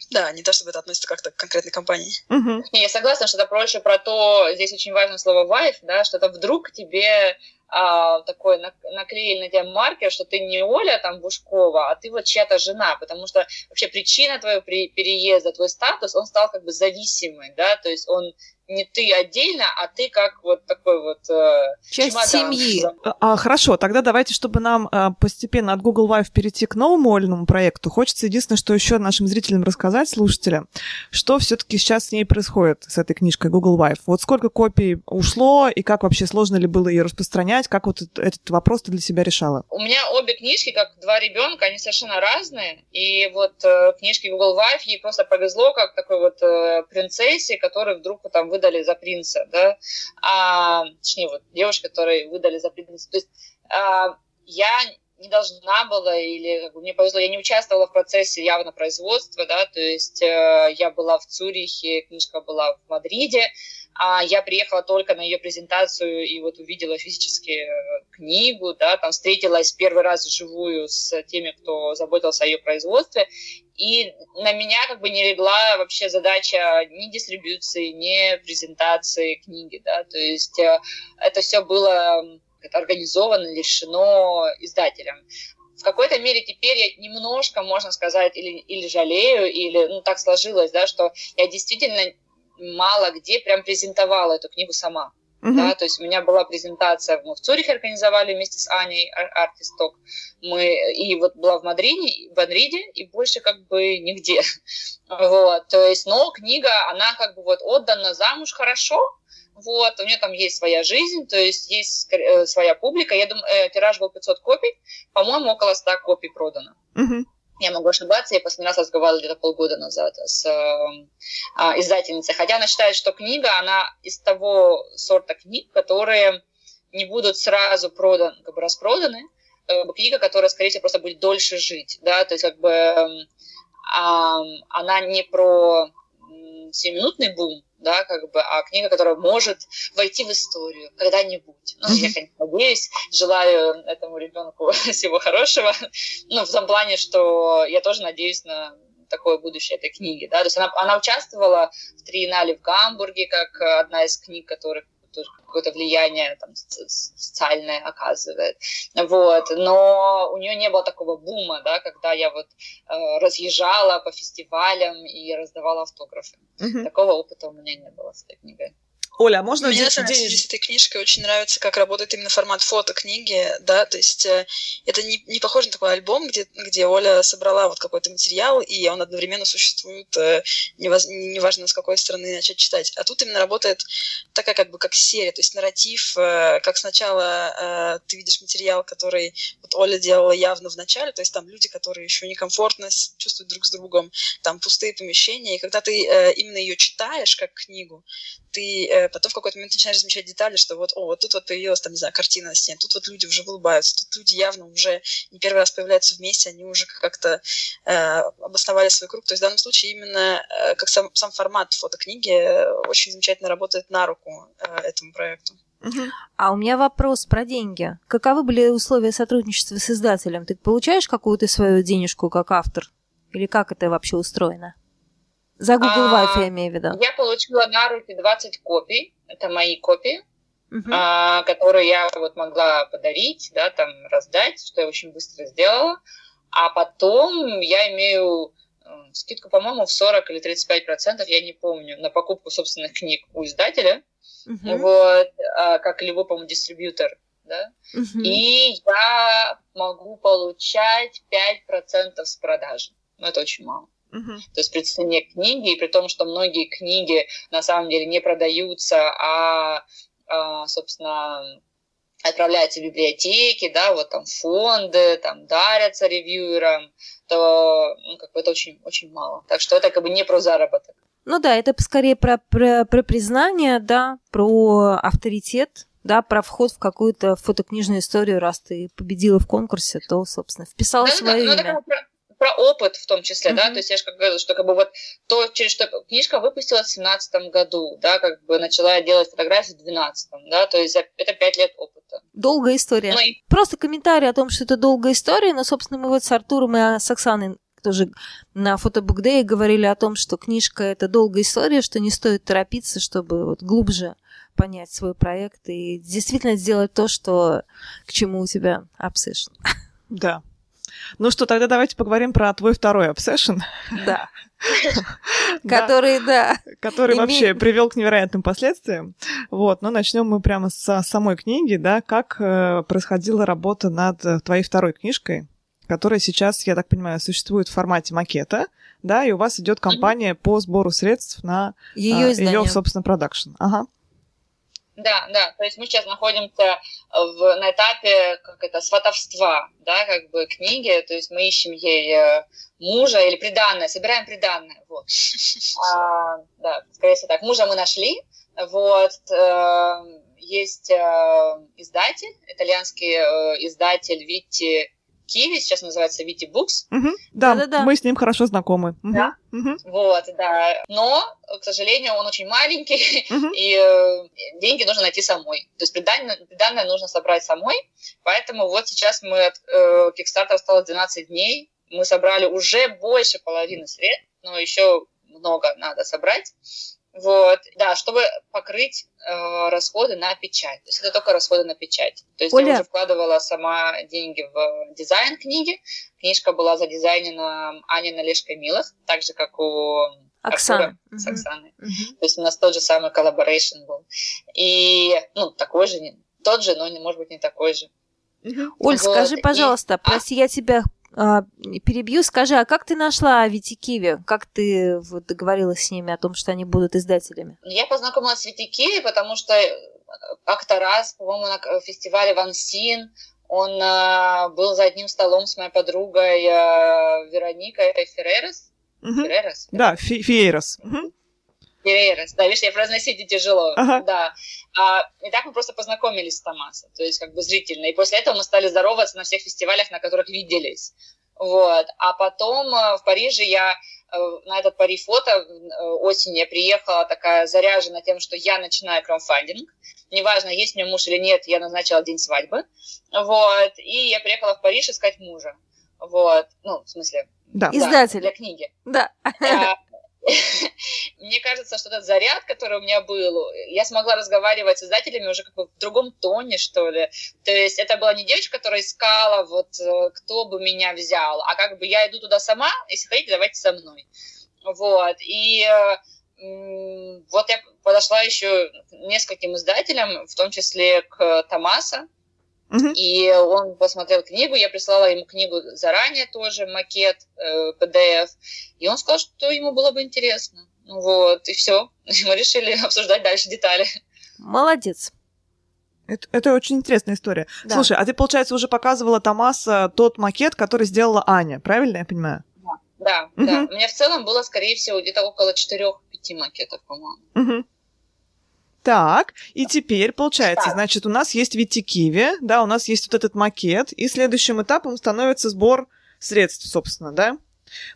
да, не то чтобы это относится как-то к конкретной компании. Угу. Не, я согласна, что это проще про то, здесь очень важно слово wife, да, что это вдруг тебе а, такой наклеили на тебя маркер, что ты не Оля там Бушкова, а ты вот чья-то жена, потому что вообще причина твоего переезда, твой статус, он стал как бы зависимый, да, то есть он не ты отдельно, а ты как вот такой вот э, Часть чемодан. семьи. А, хорошо, тогда давайте, чтобы нам а, постепенно от Google Live перейти к новому Ольному проекту, хочется единственное, что еще нашим зрителям рассказать, слушателям, что все-таки сейчас с ней происходит, с этой книжкой Google Live. Вот сколько копий ушло, и как вообще сложно ли было ее распространять, как вот этот, этот вопрос ты для себя решала? У меня обе книжки, как два ребенка, они совершенно разные, и вот э, книжки Google Live ей просто повезло, как такой вот э, принцессе, которой вдруг там вы выдали за принца, да, а, точнее, вот девушка, которой выдали за принца. То есть а, я не должна была, или как бы, мне повезло, я не участвовала в процессе явно производства, да, то есть э, я была в Цюрихе, книжка была в Мадриде, а я приехала только на ее презентацию и вот увидела физически э, книгу, да, там встретилась первый раз вживую с теми, кто заботился о ее производстве, и на меня как бы не легла вообще задача ни дистрибьюции, ни презентации книги, да, то есть э, это все было организовано, решено издателем. В какой-то мере теперь я немножко, можно сказать, или, или жалею, или ну, так сложилось, да, что я действительно мало где прям презентовала эту книгу сама. Uh-huh. Да, то есть у меня была презентация, мы в Цюрихе организовали вместе с Аней Артисток, мы и вот была в Мадриде, в Мадриде и больше как бы нигде. Вот, то есть, но книга, она как бы вот отдана замуж хорошо, вот, у нее там есть своя жизнь, то есть есть э, своя публика. Я думаю, э, тираж был 500 копий, по-моему, около 100 копий продано. Uh-huh я могу ошибаться, я последний раз разговаривала где-то полгода назад с э, издательницей, хотя она считает, что книга, она из того сорта книг, которые не будут сразу продан, как бы распроданы, э, книга, которая, скорее всего, просто будет дольше жить, да, то есть как бы э, она не про 7-минутный бум, да, как бы, а книга, которая может войти в историю когда-нибудь. Ну, я, конечно, надеюсь, желаю этому ребенку всего хорошего. Ну, в том плане, что я тоже надеюсь на такое будущее этой книги, да, то есть она, она участвовала в триеннале в Гамбурге, как одна из книг, которых тоже какое-то влияние там, социальное оказывает. Вот. Но у нее не было такого бума, да, когда я вот э, разъезжала по фестивалям и раздавала автографы. Mm-hmm. Такого опыта у меня не было с этой книгой. Оля, а можно... Мне, на самом деле, с этой книжкой очень нравится, как работает именно формат фотокниги, да, то есть э, это не, не похоже на такой альбом, где, где Оля собрала вот какой-то материал, и он одновременно существует, э, неважно, с какой стороны начать читать. А тут именно работает такая как бы как серия, то есть нарратив, э, как сначала ты видишь материал, который вот Оля делала явно в начале, то есть там люди, которые еще некомфортно чувствуют друг с другом, там пустые помещения, и когда ты именно ее читаешь как книгу, ты потом в какой-то момент начинаешь замечать детали, что вот, о, вот тут вот появилась, там, не знаю, картина на стене, тут вот люди уже улыбаются, тут люди явно уже не первый раз появляются вместе, они уже как-то э, обосновали свой круг. То есть в данном случае именно э, как сам, сам формат фотокниги э, очень замечательно работает на руку э, этому проекту. А у меня вопрос про деньги. Каковы были условия сотрудничества с издателем? Ты получаешь какую-то свою денежку как автор? Или как это вообще устроено? За Google а, Life я имею в виду. Я получила на руки 20 копий. Это мои копии, uh-huh. а, которые я вот могла подарить, да, там раздать, что я очень быстро сделала. А потом я имею скидку, по-моему, в 40 или 35 процентов, я не помню, на покупку собственных книг у издателя, uh-huh. вот, а, как любой, по-моему, дистрибьютор, да, uh-huh. и я могу получать 5% с продажи. Но это очень мало. Uh-huh. То есть при цене книги, и при том, что многие книги на самом деле не продаются, а, а собственно, отправляются в библиотеки, да, вот там фонды, там дарятся ревьюерам, то ну, как бы это очень, очень мало. Так что это как бы не про заработок. Ну да, это скорее про, про, про признание, да, про авторитет, да, про вход в какую-то фотокнижную историю, раз ты победила в конкурсе, то, собственно, вписала да, свое да, имя. Ну, опыт в том числе, mm-hmm. да, то есть я же как говорила, что как бы вот то, через что книжка выпустилась в семнадцатом году, да, как бы начала делать фотографии в двенадцатом, да, то есть это пять лет опыта. Долгая история. Ну, и... Просто комментарий о том, что это долгая история, но, собственно, мы вот с Артуром и с Оксаной тоже на фотобукдее говорили о том, что книжка это долгая история, что не стоит торопиться, чтобы вот глубже понять свой проект и действительно сделать то, что к чему у тебя obsession. Да, ну что, тогда давайте поговорим про твой второй обсессион. Да. Который, да. Который вообще привел к невероятным последствиям. Вот, но начнем мы прямо с самой книги, да, как э, происходила работа над э, твоей второй книжкой, которая сейчас, я так понимаю, существует в формате макета, да, и у вас идет кампания по сбору средств на ее, э, ее собственно, продакшн. Ага. Да, да, то есть мы сейчас находимся в, на этапе как это, сватовства, да, как бы книги, то есть мы ищем ей э, мужа или приданное, собираем приданное, вот. А, да, скорее всего так. Мужа мы нашли, вот, э, есть э, издатель, итальянский э, издатель Витти Киви, сейчас называется Вити Букс. Угу. Да, да, да, мы с ним хорошо знакомы. Угу. Да? Угу. Вот, да. Но, к сожалению, он очень маленький, угу. и э, деньги нужно найти самой. То есть приданное, приданное нужно собрать самой. Поэтому вот сейчас мы от э, Kickstarter осталось 12 дней. Мы собрали уже больше половины средств, но еще много надо собрать. Вот, да, чтобы покрыть э, расходы на печать. То есть это только расходы на печать. То есть Оля... я уже вкладывала сама деньги в дизайн книги. Книжка была задизайнена Аней Налешкой Милых, так же, как у Оксана. Угу. с Оксаной. Угу. То есть у нас тот же самый collaboration был. И, ну, такой же, тот же, но, может быть, не такой же. Угу. Оль, вот. скажи, пожалуйста, и... А? прости, а? я тебя перебью, скажи, а как ты нашла Витикиви? Как ты вот, договорилась с ними о том, что они будут издателями? Я познакомилась с Витикиви, потому что э, как-то раз, по-моему, на фестивале Вансин он э, был за одним столом с моей подругой э, Вероникой Ферререс. Угу. Ферререс? Да, Фиерес. Угу. Ферререс, да, видишь, я произносить тяжело, ага. да. А, и так мы просто познакомились с Томасом, то есть как бы зрительно. И после этого мы стали здороваться на всех фестивалях, на которых виделись. Вот. А потом э, в Париже я э, на этот Пари фото э, осенью я приехала такая заряжена тем, что я начинаю краудфандинг. Неважно, есть у меня муж или нет, я назначила день свадьбы. Вот. И я приехала в Париж искать мужа. Вот. Ну, в смысле, да. Издатель. для книги. Да. Мне кажется, что этот заряд, который у меня был, я смогла разговаривать с издателями уже как бы в другом тоне, что ли. То есть это была не девочка, которая искала, вот, э, кто бы меня взял, а как бы я иду туда сама, если хотите, давайте со мной. Вот, и вот я подошла еще нескольким издателям, в том числе к Томаса, Uh-huh. И он посмотрел книгу, я прислала ему книгу заранее тоже, макет, э, PDF, и он сказал, что ему было бы интересно. Вот, и все. Мы решили обсуждать дальше детали. Молодец. Это, это очень интересная история. Да. Слушай, а ты, получается, уже показывала Томаса тот макет, который сделала Аня, правильно я понимаю? Да, угу. да. У меня в целом было, скорее всего, где-то около 4-5 макетов, по-моему. Угу. Так, и теперь, получается, так. значит, у нас есть Витикиви, да, у нас есть вот этот макет, и следующим этапом становится сбор средств, собственно, да?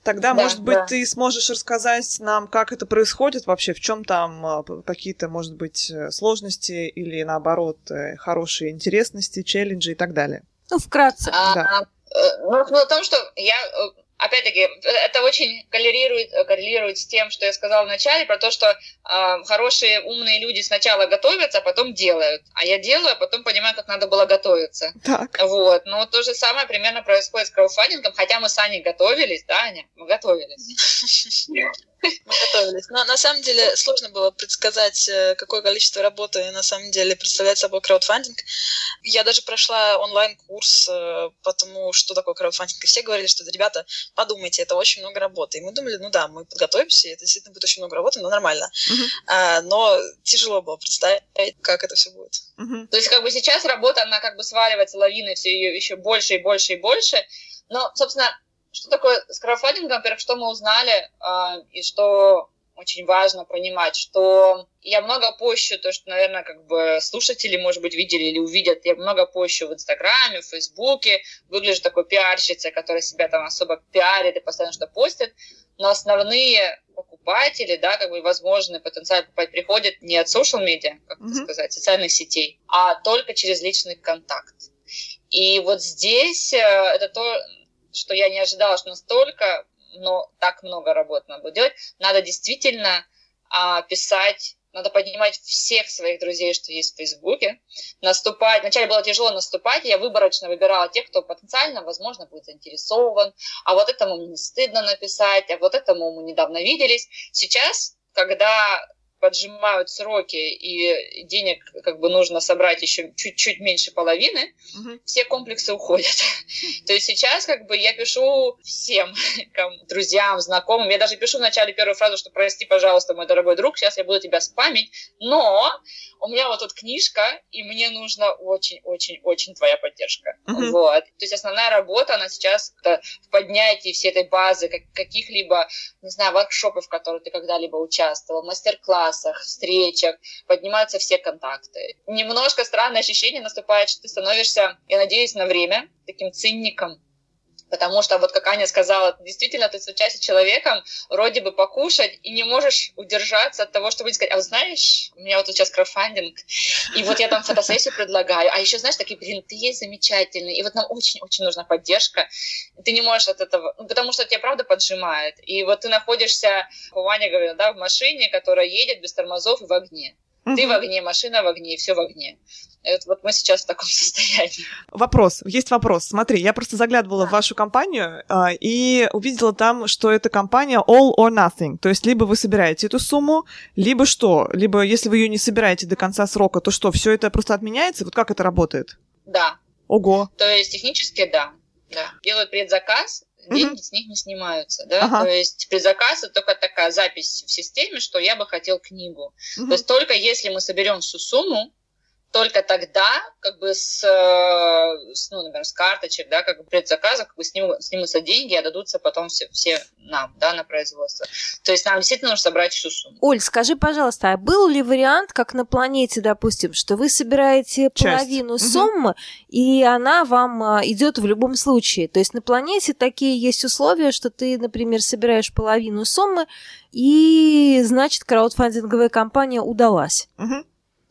Тогда, да, может быть, да. ты сможешь рассказать нам, как это происходит вообще, в чем там а, какие-то, может быть, э, сложности или, наоборот, э, хорошие интересности, челленджи и так далее. Ну, вкратце. А, да. Э, ну, в том, что я опять-таки, это очень коррелирует, коррелирует с тем, что я сказала вначале, про то, что э, хорошие, умные люди сначала готовятся, а потом делают. А я делаю, а потом понимаю, как надо было готовиться. Так. Вот. Но то же самое примерно происходит с краудфандингом, хотя мы с Аней готовились, да, Аня? Мы готовились. Мы готовились. Но на самом деле сложно было предсказать, э, какое количество работы на самом деле представляет собой краудфандинг. Я даже прошла онлайн-курс э, по тому, что такое краудфандинг. И все говорили, что, ребята, подумайте, это очень много работы. И мы думали, ну да, мы подготовимся, это действительно будет очень много работы, но нормально. Uh-huh. А, но тяжело было представить, как это все будет. Uh-huh. То есть как бы сейчас работа, она как бы сваливается лавиной все ее еще больше и больше и больше. Но, собственно, что такое с краудфандингом? Во-первых, что мы узнали, э, и что очень важно понимать, что я много пощу, то, что, наверное, как бы слушатели, может быть, видели или увидят, я много пощу в Инстаграме, в Фейсбуке, выгляжу такой пиарщицей, которая себя там особо пиарит и постоянно что постит, но основные покупатели, да, как бы возможные потенциально покупать приходят не от social media, как mm-hmm. сказать, социальных сетей, а только через личный контакт. И вот здесь э, это то, что я не ожидала, что настолько, но так много работы надо будет делать. Надо действительно а, писать, надо поднимать всех своих друзей, что есть в Фейсбуке, наступать. Вначале было тяжело наступать, я выборочно выбирала тех, кто потенциально, возможно, будет заинтересован, а вот этому не стыдно написать, а вот этому мы недавно виделись. Сейчас, когда поджимают сроки и денег как бы нужно собрать еще чуть-чуть меньше половины, угу. все комплексы уходят. То есть сейчас как бы я пишу всем друзьям, знакомым, я даже пишу вначале первую фразу, что прости, пожалуйста, мой дорогой друг, сейчас я буду тебя спамить, но у меня вот тут книжка, и мне нужна очень-очень-очень твоя поддержка. Uh-huh. Вот. То есть основная работа, она сейчас в поднятии всей этой базы каких-либо, не знаю, воркшопов, в которых ты когда-либо участвовал, мастер-классах, встречах, поднимаются все контакты. Немножко странное ощущение наступает, что ты становишься, я надеюсь, на время таким цинником, Потому что, вот как Аня сказала, действительно, ты встречаешься с человеком, вроде бы покушать, и не можешь удержаться от того, чтобы сказать, а знаешь, у меня вот сейчас краудфандинг, и вот я там фотосессию предлагаю, а еще, знаешь, такие, блин, ты есть замечательный, и вот нам очень-очень нужна поддержка. Ты не можешь от этого, ну, потому что тебя правда поджимает. И вот ты находишься, Ваня говорила, да, в машине, которая едет без тормозов и в огне. Ты в огне, машина в огне, все в огне. Это вот мы сейчас в таком состоянии. Вопрос, есть вопрос. Смотри, я просто заглядывала да. в вашу компанию э, и увидела там, что это компания All or Nothing. То есть либо вы собираете эту сумму, либо что? Либо если вы ее не собираете до конца срока, то что, все это просто отменяется? Вот как это работает? Да. Ого. То есть технически да. да. Делают предзаказ, деньги с них не снимаются, да, ага. то есть предзаказ это только такая запись в системе, что я бы хотел книгу, mm-hmm. то есть только если мы соберем всю сумму, только тогда, как бы с, э, с ну, например, с карточек, да, как бы предзаказа, как бы сниму, снимутся деньги, и отдадутся потом все, все нам, да, на производство. То есть нам действительно нужно собрать всю сумму. Оль, скажи, пожалуйста, а был ли вариант, как на планете, допустим, что вы собираете Часть. половину угу. суммы, и она вам а, идет в любом случае? То есть на планете такие есть условия, что ты, например, собираешь половину суммы, и, значит, краудфандинговая компания удалась. Угу.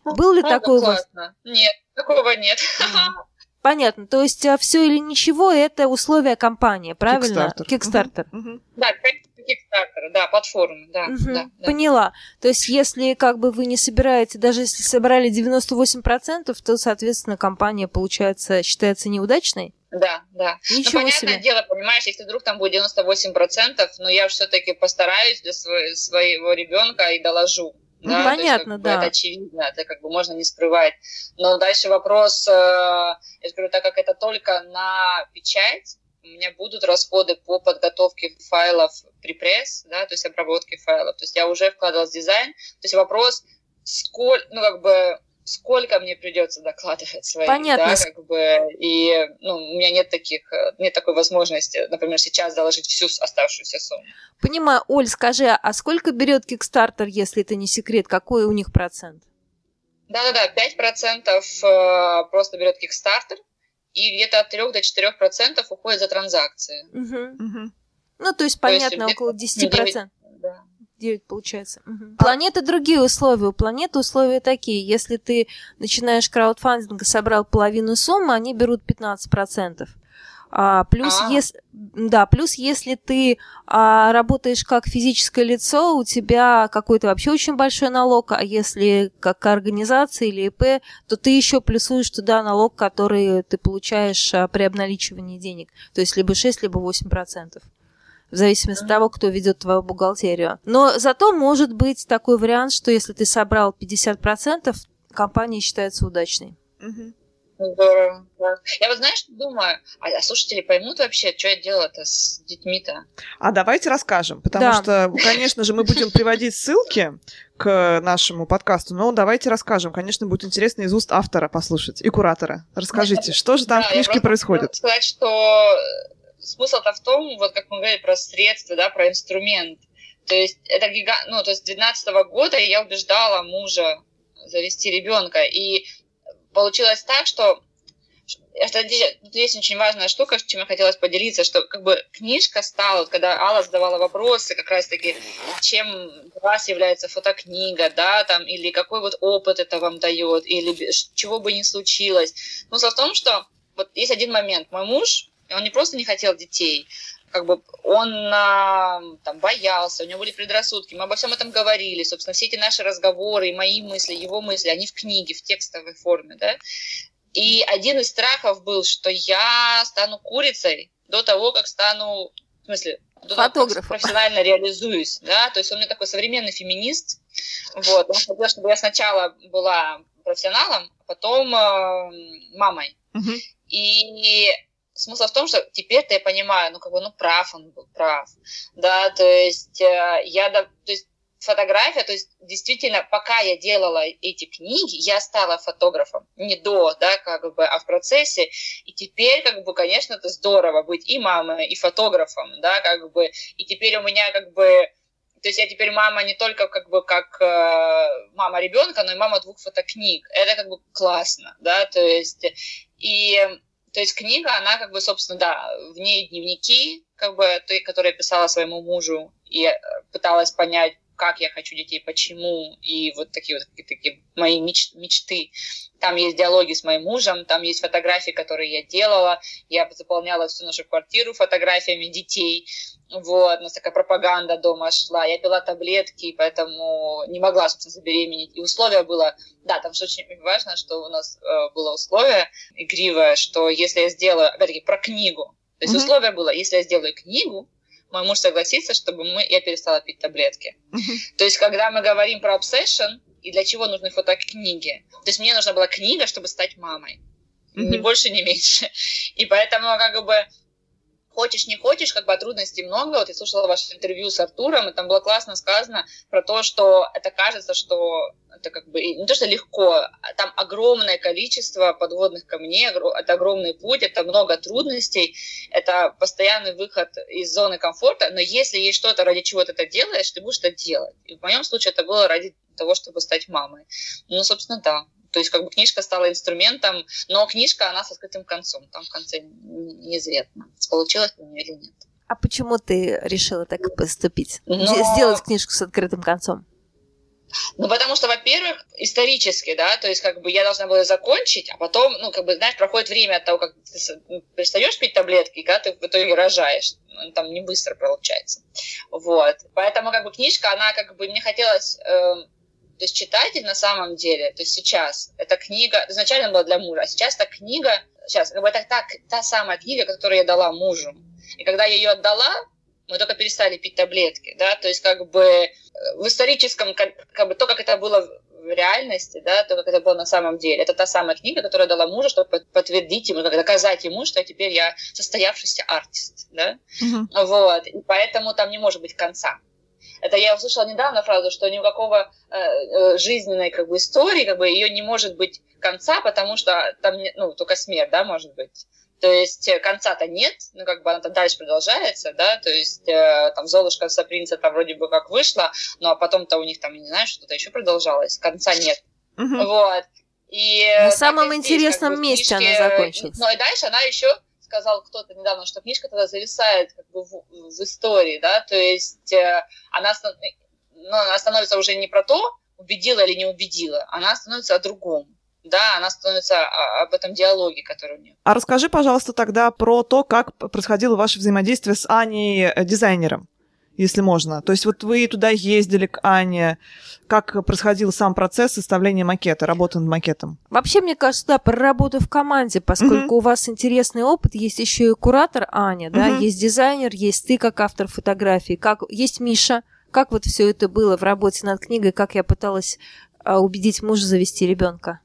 Был ли ну, такой у вас? Нет, такого нет. Понятно. То есть а, все или ничего это условия компании, правильно? Kickstarter. Угу. Да, Kickstarter, да, платформы, да, Мгм, да, да. Поняла. То есть, если как бы вы не собираете, даже если собрали 98%, то, соответственно, компания, получается, считается неудачной? Да, да. Ничего ну, понятное себе. дело, понимаешь, если вдруг там будет 98%, но я все-таки постараюсь для сво- своего ребенка и доложу. Ну, Да, то есть, понятно, как бы, да. Это очевидно, это как бы можно не скрывать. Но дальше вопрос, э, я говорю, так как это только на печать, у меня будут расходы по подготовке файлов припресс, да, то есть обработке файлов. То есть я уже вкладывалась в дизайн. То есть вопрос, сколько, ну, как бы, сколько мне придется докладывать свои, Понятно. да, как бы, и, ну, у меня нет таких, нет такой возможности, например, сейчас доложить всю оставшуюся сумму. Понимаю. Оль, скажи, а сколько берет Kickstarter, если это не секрет? Какой у них процент? Да-да-да, 5% э, просто берет Kickstarter, и где-то от 3 до 4% уходит за транзакции. Мгм. Мгм. Ну, то есть, То есть понятно, около 10%. Да. 9 получается. Мгм. Планеты другие условия. У планеты условия такие. Если ты начинаешь краудфандинг и собрал половину суммы, они берут 15%. А, плюс, А. ес- да, плюс если ты а, работаешь как физическое лицо, у тебя какой-то вообще очень большой налог, а если как организация или ИП, то ты еще плюсуешь туда налог, который ты получаешь а, при обналичивании денег. То есть либо 6, либо 8% в зависимости от того, кто ведет твою бухгалтерию. Но зато может быть такой вариант, что если ты собрал 50%, компания считается удачной. Мгм. Здорово. да. Я вот знаешь, думаю, а, а слушатели поймут вообще, что я делала-то с детьми-то? А давайте расскажем, потому Да. что, конечно же, мы будем приводить ссылки к нашему подкасту, но давайте расскажем. Конечно, будет интересно из уст автора послушать и куратора. Расскажите, что же там Да, в книжке происходит? сказать, что смысл-то в том, вот как мы говорили про средства, да, про инструмент. То есть это гига... ну, то есть 12 года я убеждала мужа завести ребенка, и получилось так, что это здесь, очень важная штука, чем я хотела поделиться, что как бы книжка стала, когда Алла задавала вопросы, как раз таки, чем для вас является фотокнига, да, там, или какой вот опыт это вам дает, или чего бы ни случилось. Смысл в том, что вот есть один момент. Мой муж, он не просто не хотел детей, как бы он там боялся, у него были предрассудки, мы обо всем этом говорили, собственно, все эти наши разговоры, мои мысли, его мысли, они в книге, в текстовой форме, да. И один из страхов был, что я стану курицей до того, как стану, в смысле, до того, как профессионально реализуюсь, да, то есть он мне такой современный феминист, вот, он хотел, чтобы я сначала была профессионалом, а потом э, мамой. Мгм. И смысл в том, что теперь-то я понимаю, ну, как бы, ну, прав он был, прав, да, то есть э, я, то есть фотография, то есть действительно, пока я делала эти книги, я стала фотографом, не до, да, как бы, а в процессе, и теперь, как бы, конечно, это здорово быть и мамой, и фотографом, да, как бы, и теперь у меня, как бы, то есть я теперь мама не только как бы как э, мама ребенка, но и мама двух фотокниг. Это как бы классно, да, то есть. И то есть книга, она как бы, собственно, да, в ней дневники, как бы, той, которые писала своему мужу, и э, пыталась понять, как я хочу детей, почему, и вот такие вот такие, мои меч- мечты. Там есть диалоги с моим мужем, там есть фотографии, которые я делала, я заполняла всю нашу квартиру фотографиями детей, вот, у нас такая пропаганда дома шла, я пила таблетки, поэтому не могла, собственно, забеременеть, и условие было, да, там же очень важно, что у нас э, было условие игривое, что если я сделаю, опять-таки, про книгу, то есть Мгм. условие было, если я сделаю книгу, мой муж согласится, чтобы мы, я перестала пить таблетки. То есть, когда мы говорим про obsession, и для чего нужны фотокниги, то есть мне нужна была книга, чтобы стать мамой. Ни Мгм. больше, ни меньше. И поэтому, как бы, хочешь, не хочешь, как бы а трудностей много. Вот я слушала ваше интервью с Артуром, и там было классно сказано про то, что это кажется, что это как бы не то, что легко, а там огромное количество подводных камней, это огромный путь, это много трудностей, это постоянный выход из зоны комфорта, но если есть что-то, ради чего ты это делаешь, ты будешь это делать. И в моем случае это было ради того, чтобы стать мамой. Ну, собственно, да. То есть, как бы книжка стала инструментом, но книжка, она со скрытым концом. Там в конце неизвестно, получилось у нее или нет. А почему ты решила так поступить? Но- Де- Сделать книжку с открытым концом? Ну, потому что, во-первых, исторически, да, то есть, как бы, я должна была закончить, а потом, ну, как бы, знаешь, проходит время от того, как ты ну, перестаешь пить таблетки, и когда ты в итоге рожаешь. Ну, там не быстро получается. Вот. Поэтому, как бы, книжка, она, как бы, мне хотелось... Э, то есть читатель на самом деле, то есть сейчас, эта книга, изначально была для мужа, а сейчас эта книга, сейчас, как бы это та, та самая книга, которую я дала мужу. И когда я ее отдала, мы только перестали пить таблетки, да, то есть как бы э, в историческом, как, как бы то, как это было в реальности, да, то, как это было на самом деле. Это та самая книга, которую я дала мужу, чтобы подтвердить ему, доказать ему, что теперь я состоявшийся артист, да, uh-huh. вот, и поэтому там не может быть конца. Это я услышала недавно фразу, что ни у какого э, э, жизненной как бы истории, как бы ее не может быть конца, потому что там, ну, только смерть, да, может быть. То есть э, конца-то нет, ну как бы она там дальше продолжается, да, то есть э, там Золушка со принца там вроде бы как вышла, но а потом-то у них там, не знаю, что-то еще продолжалось, конца нет. Угу. Вот. И На самом здесь, интересном как бы, месте книжке, она закончилась. Ну и дальше она еще сказал кто-то недавно, что книжка тогда зависает как бы в, в истории, да, то есть э, она, ну, она становится уже не про то, убедила или не убедила, она становится о другом да, она становится об этом диалоге, который у нее. А расскажи, пожалуйста, тогда про то, как происходило ваше взаимодействие с Аней э, дизайнером, если можно. То есть вот вы туда ездили к Ане, как происходил сам процесс составления макета, работы над макетом? Вообще, мне кажется, да, про работу в команде, поскольку mm-hmm. у вас интересный опыт, есть еще и куратор Аня, да, mm-hmm. есть дизайнер, есть ты как автор фотографии, как есть Миша. Как вот все это было в работе над книгой, как я пыталась а, убедить мужа завести ребенка?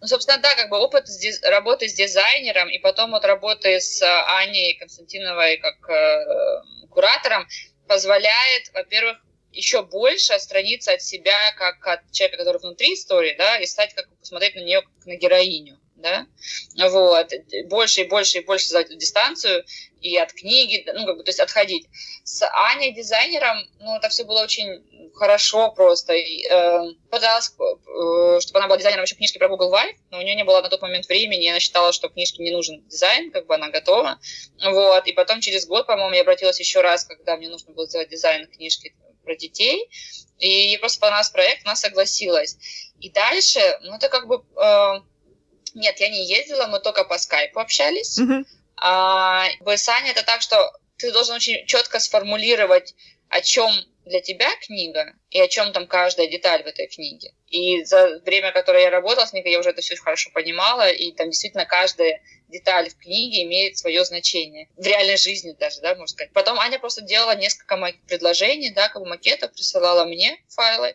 Ну, собственно, да, как бы опыт с, работы с дизайнером и потом вот работы с э, Аней Константиновой как э, куратором позволяет, во-первых, еще больше отстраниться от себя как от человека, который внутри истории, да, и стать как посмотреть на нее как на героиню да, вот, больше и больше и больше за эту дистанцию и от книги, ну, как бы, то есть отходить. С Аней дизайнером, ну, это все было очень хорошо просто. И, э, пыталась, э, чтобы она была дизайнером еще книжки про Google Vive, но у нее не было на тот момент времени, и она считала, что книжке не нужен дизайн, как бы она готова. Вот, и потом через год, по-моему, я обратилась еще раз, когда мне нужно было сделать дизайн книжки про детей, и ей просто понравился проект, она согласилась. И дальше, ну, это как бы... Э, нет, я не ездила, мы только по скайпу общались. Mm-hmm. А, Саня это так, что ты должен очень четко сформулировать, о чем для тебя книга и о чем там каждая деталь в этой книге. И за время, которое я работала с книгой, я уже это все хорошо понимала, и там действительно каждая деталь в книге имеет свое значение. В реальной жизни даже, да, можно сказать. Потом Аня просто делала несколько предложений, да, как бы макетов, присылала мне файлы,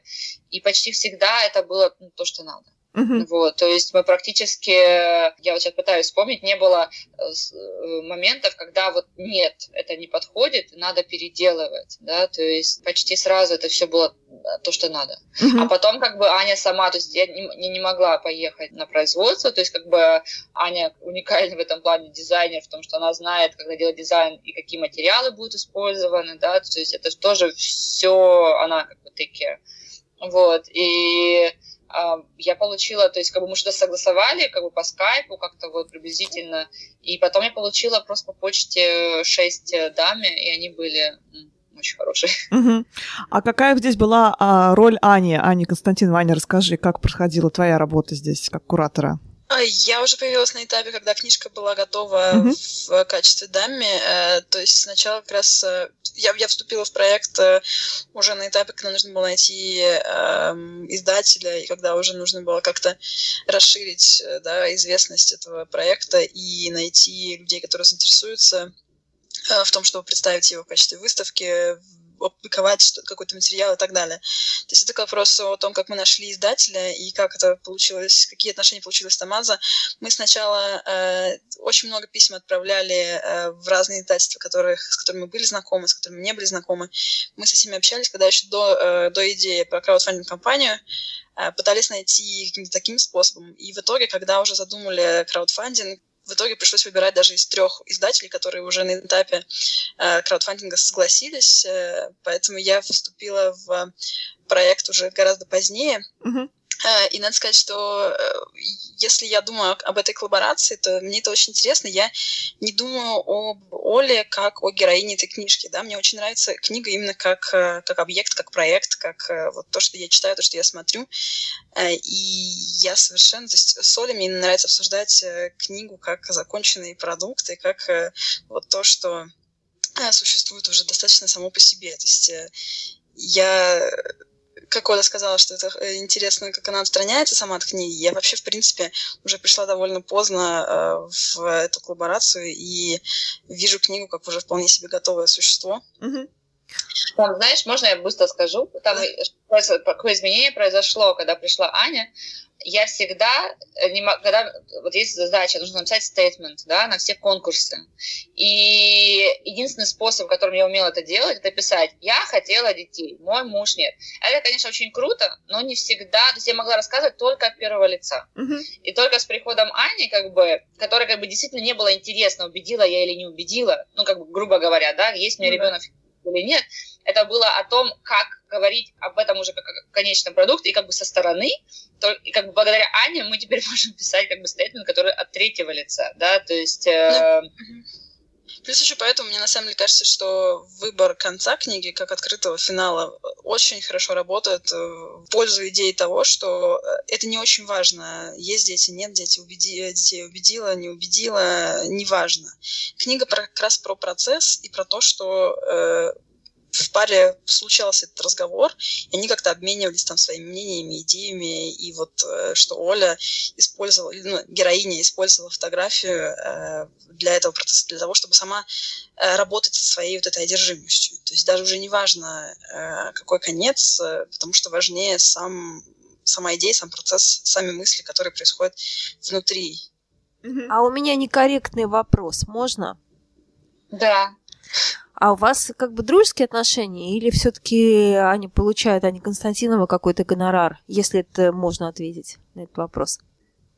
и почти всегда это было ну, то, что надо. Uh-huh. Вот, то есть мы практически, я вот сейчас пытаюсь вспомнить, не было э, э, моментов, когда вот нет, это не подходит, надо переделывать, да, то есть почти сразу это все было э, то, что надо. Uh-huh. А потом как бы Аня сама, то есть я не, не могла поехать на производство, то есть как бы Аня уникальна в этом плане дизайнер, в том, что она знает, когда делать дизайн и какие материалы будут использованы, да, то есть это тоже все она как бы take care. Вот, и я получила, то есть как бы мы что-то согласовали, как бы по скайпу как-то вот приблизительно, и потом я получила просто по почте шесть даме, и они были очень хорошие. А какая здесь была а, роль Ани? Ани Константиновна, Аня, расскажи, как проходила твоя работа здесь как куратора? А, я уже появилась на этапе, когда книжка была готова mm-hmm. в качестве даме. Э, то есть сначала как раз э, я, я вступила в проект э, уже на этапе, когда нужно было найти эм, издателя, и когда уже нужно было как-то расширить да, известность этого проекта и найти людей, которые заинтересуются в том, чтобы представить его в качестве выставки опубликовать какой-то материал и так далее. То есть это вопрос о том, как мы нашли издателя и как это получилось, какие отношения получилось с Тамаза. Мы сначала э, очень много писем отправляли э, в разные издательства, которых, с которыми мы были знакомы, с которыми не были знакомы. Мы со всеми общались, когда еще до, э, до идеи про краудфандинг-компанию э, пытались найти каким-то таким способом. И в итоге, когда уже задумали краудфандинг, в итоге пришлось выбирать даже из трех издателей, которые уже на этапе э, краудфандинга согласились, э, поэтому я вступила в проект уже гораздо позднее. Uh-huh. И надо сказать, что если я думаю об этой коллаборации, то мне это очень интересно. Я не думаю об Оле как о героине этой книжки. Да? Мне очень нравится книга именно как, как объект, как проект, как вот то, что я читаю, то, что я смотрю. И я совершенно... То есть с Олей мне нравится обсуждать книгу как законченный продукт и как вот то, что существует уже достаточно само по себе. То есть я как Оля сказала, что это э, интересно, как она отстраняется сама от книги. Я вообще, в принципе, уже пришла довольно поздно э, в эту коллаборацию и вижу книгу как уже вполне себе готовое существо. Угу. Там, знаешь, можно я быстро скажу? Там да. какое изменение произошло, когда пришла Аня я всегда, э, когда вот есть задача, нужно написать стейтмент, да, на все конкурсы. И единственный способ, которым я умела это делать, это писать, я хотела детей, мой муж нет. Это, конечно, очень круто, но не всегда, то есть я могла рассказывать только от первого лица. Uh-huh. И только с приходом Ани, как бы, которая, как бы, действительно не было интересно, убедила я или не убедила, ну, как бы, грубо говоря, да, есть у меня uh-huh. ребенок или нет, это было о том, как говорить об этом уже как о конечном продукте и как бы со стороны, то, и как бы благодаря Ане мы теперь можем писать как бы стейтмент, который от третьего лица, да, то есть... Э, Плюс еще поэтому мне на самом деле кажется, что выбор конца книги как открытого финала очень хорошо работает в пользу идеи того, что это не очень важно. Есть дети, нет дети, убеди, детей убедила, не убедила, неважно. Книга как раз про процесс и про то, что э, в паре случался этот разговор, и они как-то обменивались там своими мнениями, идеями, и вот э, что Оля использовала, ну, героиня использовала фотографию э, для этого процесса, для того, чтобы сама э, работать со своей вот этой одержимостью. То есть даже уже не важно, э, какой конец, э, потому что важнее сам, сама идея, сам процесс, сами мысли, которые происходят внутри. А у меня некорректный вопрос, можно? Да. А у вас как бы дружеские отношения или все-таки они получают, Аня Константинова, какой-то гонорар, если это можно ответить на этот вопрос?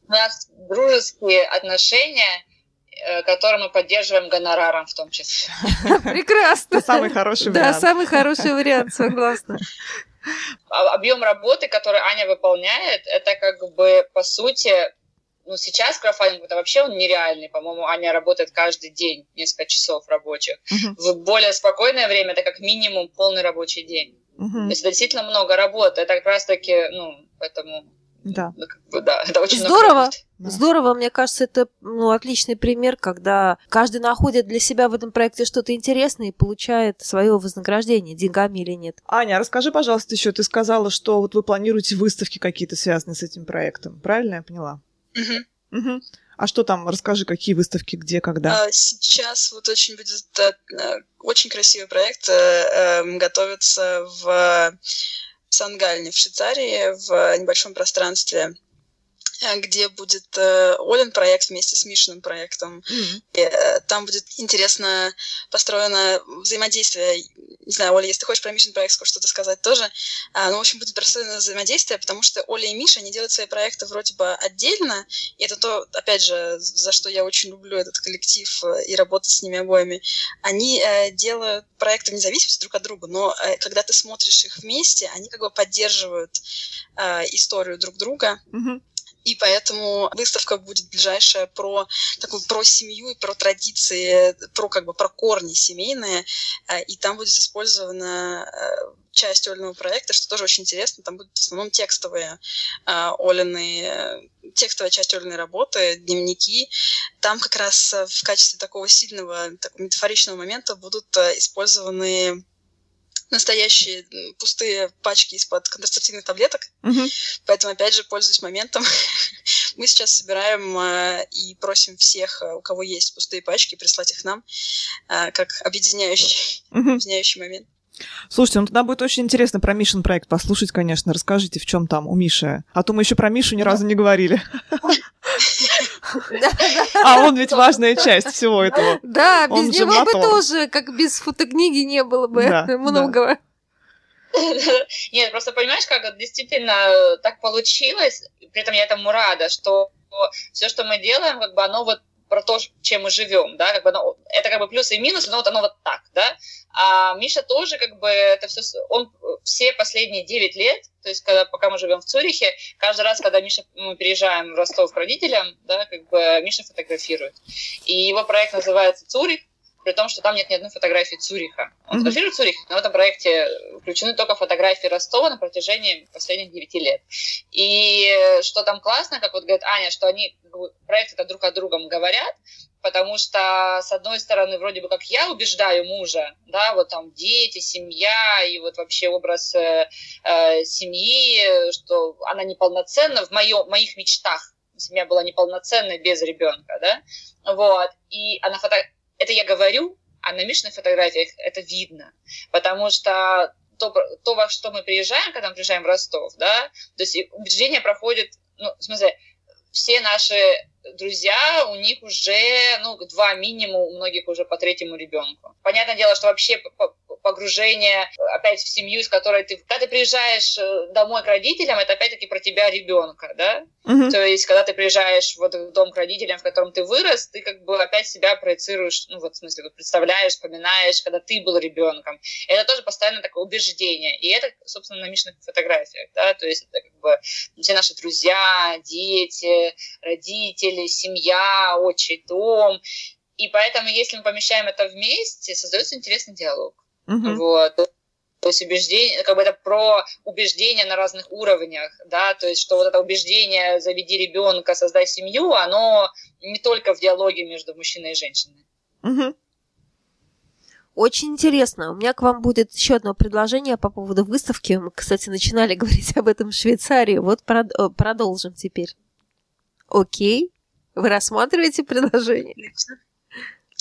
У нас дружеские отношения, э, которые мы поддерживаем гонораром в том числе. Прекрасно. Самый хороший вариант. Да, самый хороший вариант, согласна. А объем работы, который Аня выполняет, это как бы по сути ну, сейчас краудфандинг это вообще он нереальный. По-моему, Аня работает каждый день, несколько часов рабочих. Uh-huh. В более спокойное время это как минимум полный рабочий день. Uh-huh. То есть это действительно много работы. Это как раз-таки, ну, поэтому... Да. Ну, как бы, да, это очень Здорово. Да. Здорово, мне кажется, это ну, отличный пример, когда каждый находит для себя в этом проекте что-то интересное и получает свое вознаграждение, деньгами или нет. Аня, расскажи, пожалуйста, еще ты сказала, что вот вы планируете выставки какие-то связанные с этим проектом. Правильно я поняла? Угу. Угу. А что там? Расскажи, какие выставки, где, когда? А, сейчас вот очень будет э, очень красивый проект э, эм, готовится в Сангальне в Швейцарии в небольшом пространстве Э, где будет э, Олин проект вместе с Мишиным проектом. Mm-hmm. И, э, там будет интересно построено взаимодействие. Не знаю, Оля, если ты хочешь про Мишин проект что-то сказать тоже. А, ну, в общем, будет построено взаимодействие, потому что Оля и Миша, они делают свои проекты вроде бы отдельно. И это то, опять же, за что я очень люблю этот коллектив э, и работать с ними обоими. Они э, делают проекты в независимости друг от друга, но э, когда ты смотришь их вместе, они как бы поддерживают э, историю друг друга. Mm-hmm. И поэтому выставка будет ближайшая про такую про семью и про традиции, про как бы про корни семейные. Э, и там будет использована э, часть Олиного проекта, что тоже очень интересно. Там будут в основном текстовые э, Олины, текстовая часть Олиной работы, дневники. Там как раз в качестве такого сильного, такого метафоричного момента будут использованы настоящие пустые пачки из-под контрацептивных таблеток. Угу. Поэтому, опять же, пользуясь моментом, мы сейчас собираем э, и просим всех, э, у кого есть пустые пачки, прислать их нам, э, как объединяющий, угу. объединяющий момент. Слушайте, ну тогда будет очень интересно про Мишин проект послушать, конечно. Расскажите, в чем там у Миши. А то мы еще про Мишу ни разу не говорили. А он ведь важная часть всего этого. Да, без него бы тоже, как без фотокниги, не было бы многого. Нет, просто понимаешь, как действительно так получилось, при этом я этому рада, что все, что мы делаем, как бы оно вот про то, чем мы живем, да, как бы оно, это как бы плюсы и минусы, но вот оно вот так, да. А Миша тоже как бы это все, он все последние 9 лет, то есть когда, пока мы живем в Цюрихе, каждый раз, когда Миша, мы переезжаем в Ростов к родителям, да, как бы Миша фотографирует. И его проект называется «Цюрих», при том, что там нет ни одной фотографии Цюриха. Он фотографирует Цюрих, но в этом проекте включены только фотографии Ростова на протяжении последних 9 лет. И что там классно, как вот говорит Аня, что они проекты это друг о другом говорят, потому что, с одной стороны, вроде бы как я убеждаю мужа, да, вот там дети, семья и вот вообще образ э, э, семьи, что она неполноценна в моё, моих мечтах. Семья была неполноценной без ребенка, да, вот. И она фото... это я говорю, а на Мишиных фотографиях это видно, потому что то, то, во что мы приезжаем, когда мы приезжаем в Ростов, да, то есть убеждение проходит, ну, в смысле, все наши друзья, у них уже, ну, два минимум, у многих уже по третьему ребенку. Понятное дело, что вообще погружение опять в семью, из которой ты... Когда ты приезжаешь э, домой к родителям, это опять-таки про тебя ребенка, да? Uh-huh. То есть, когда ты приезжаешь вот в дом к родителям, в котором ты вырос, ты как бы опять себя проецируешь, ну вот в смысле, вот представляешь, вспоминаешь, когда ты был ребенком. Это тоже постоянно такое убеждение. И это, собственно, на Мишных фотографиях, да? То есть, это как бы все наши друзья, дети, родители, семья, отчий дом. И поэтому, если мы помещаем это вместе, создается интересный диалог. Угу. Вот. То есть убеждение, как бы это про убеждения на разных уровнях, да, то есть что вот это убеждение «заведи ребенка, создай семью», оно не только в диалоге между мужчиной и женщиной. Угу. Очень интересно. У меня к вам будет еще одно предложение по поводу выставки. Мы, кстати, начинали говорить об этом в Швейцарии. Вот э, продолжим теперь. Окей. Вы рассматриваете предложение?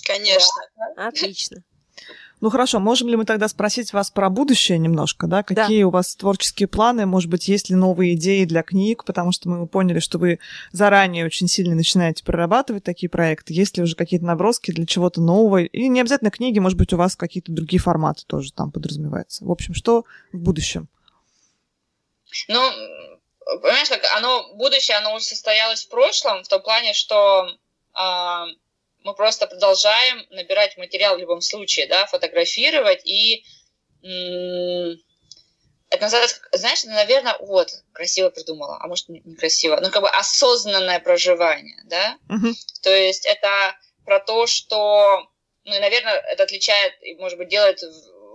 Конечно. Отлично. Ну хорошо, можем ли мы тогда спросить вас про будущее немножко, да? Какие да. у вас творческие планы? Может быть, есть ли новые идеи для книг? Потому что мы поняли, что вы заранее очень сильно начинаете прорабатывать такие проекты. Есть ли уже какие-то наброски для чего-то нового? И не обязательно книги, может быть, у вас какие-то другие форматы тоже там подразумеваются. В общем, что в будущем? Ну, понимаешь, как оно, будущее, оно уже состоялось в прошлом, в том плане, что э, мы просто продолжаем набирать материал в любом случае, да, фотографировать и это называется, знаешь, наверное, вот, красиво придумала, а может, некрасиво, ну, как бы осознанное проживание, да, uh-huh. то есть это про то, что, ну, и, наверное, это отличает, может быть, делает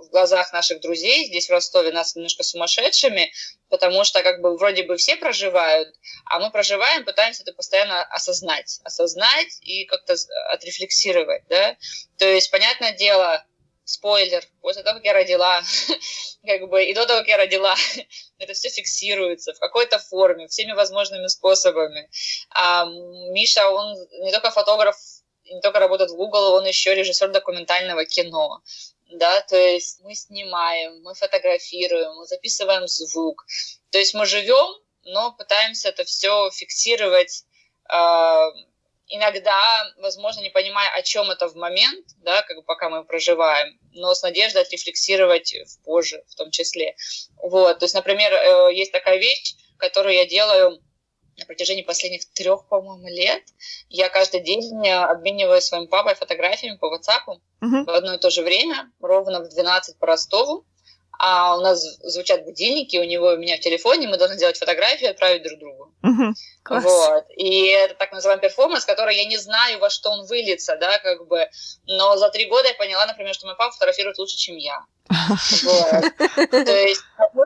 в глазах наших друзей здесь в Ростове нас немножко сумасшедшими, потому что как бы вроде бы все проживают, а мы проживаем, пытаемся это постоянно осознать, осознать и как-то отрефлексировать, да. То есть, понятное дело, спойлер, после того, как я родила, как бы и до того, как я родила, это все фиксируется в какой-то форме, всеми возможными способами. А Миша, он не только фотограф, не только работает в Google, он еще режиссер документального кино да, то есть мы снимаем, мы фотографируем, мы записываем звук. То есть мы живем, но пытаемся это все фиксировать. Э, иногда, возможно, не понимая, о чем это в момент, да, как бы пока мы проживаем, но с надеждой отрефлексировать позже, в том числе. Вот, то есть, например, э, есть такая вещь, которую я делаю на протяжении последних трех, по-моему, лет. Я каждый день обмениваюсь своим папой фотографиями по WhatsApp uh-huh. в одно и то же время, ровно в 12 по Ростову. А у нас звучат будильники, у него у меня в телефоне, мы должны сделать фотографию и отправить друг другу. Uh-huh. Вот. И это так называемый перформанс, который я не знаю, во что он выльется, да, как бы. Но за три года я поняла, например, что мой папа фотографирует лучше, чем я. То есть,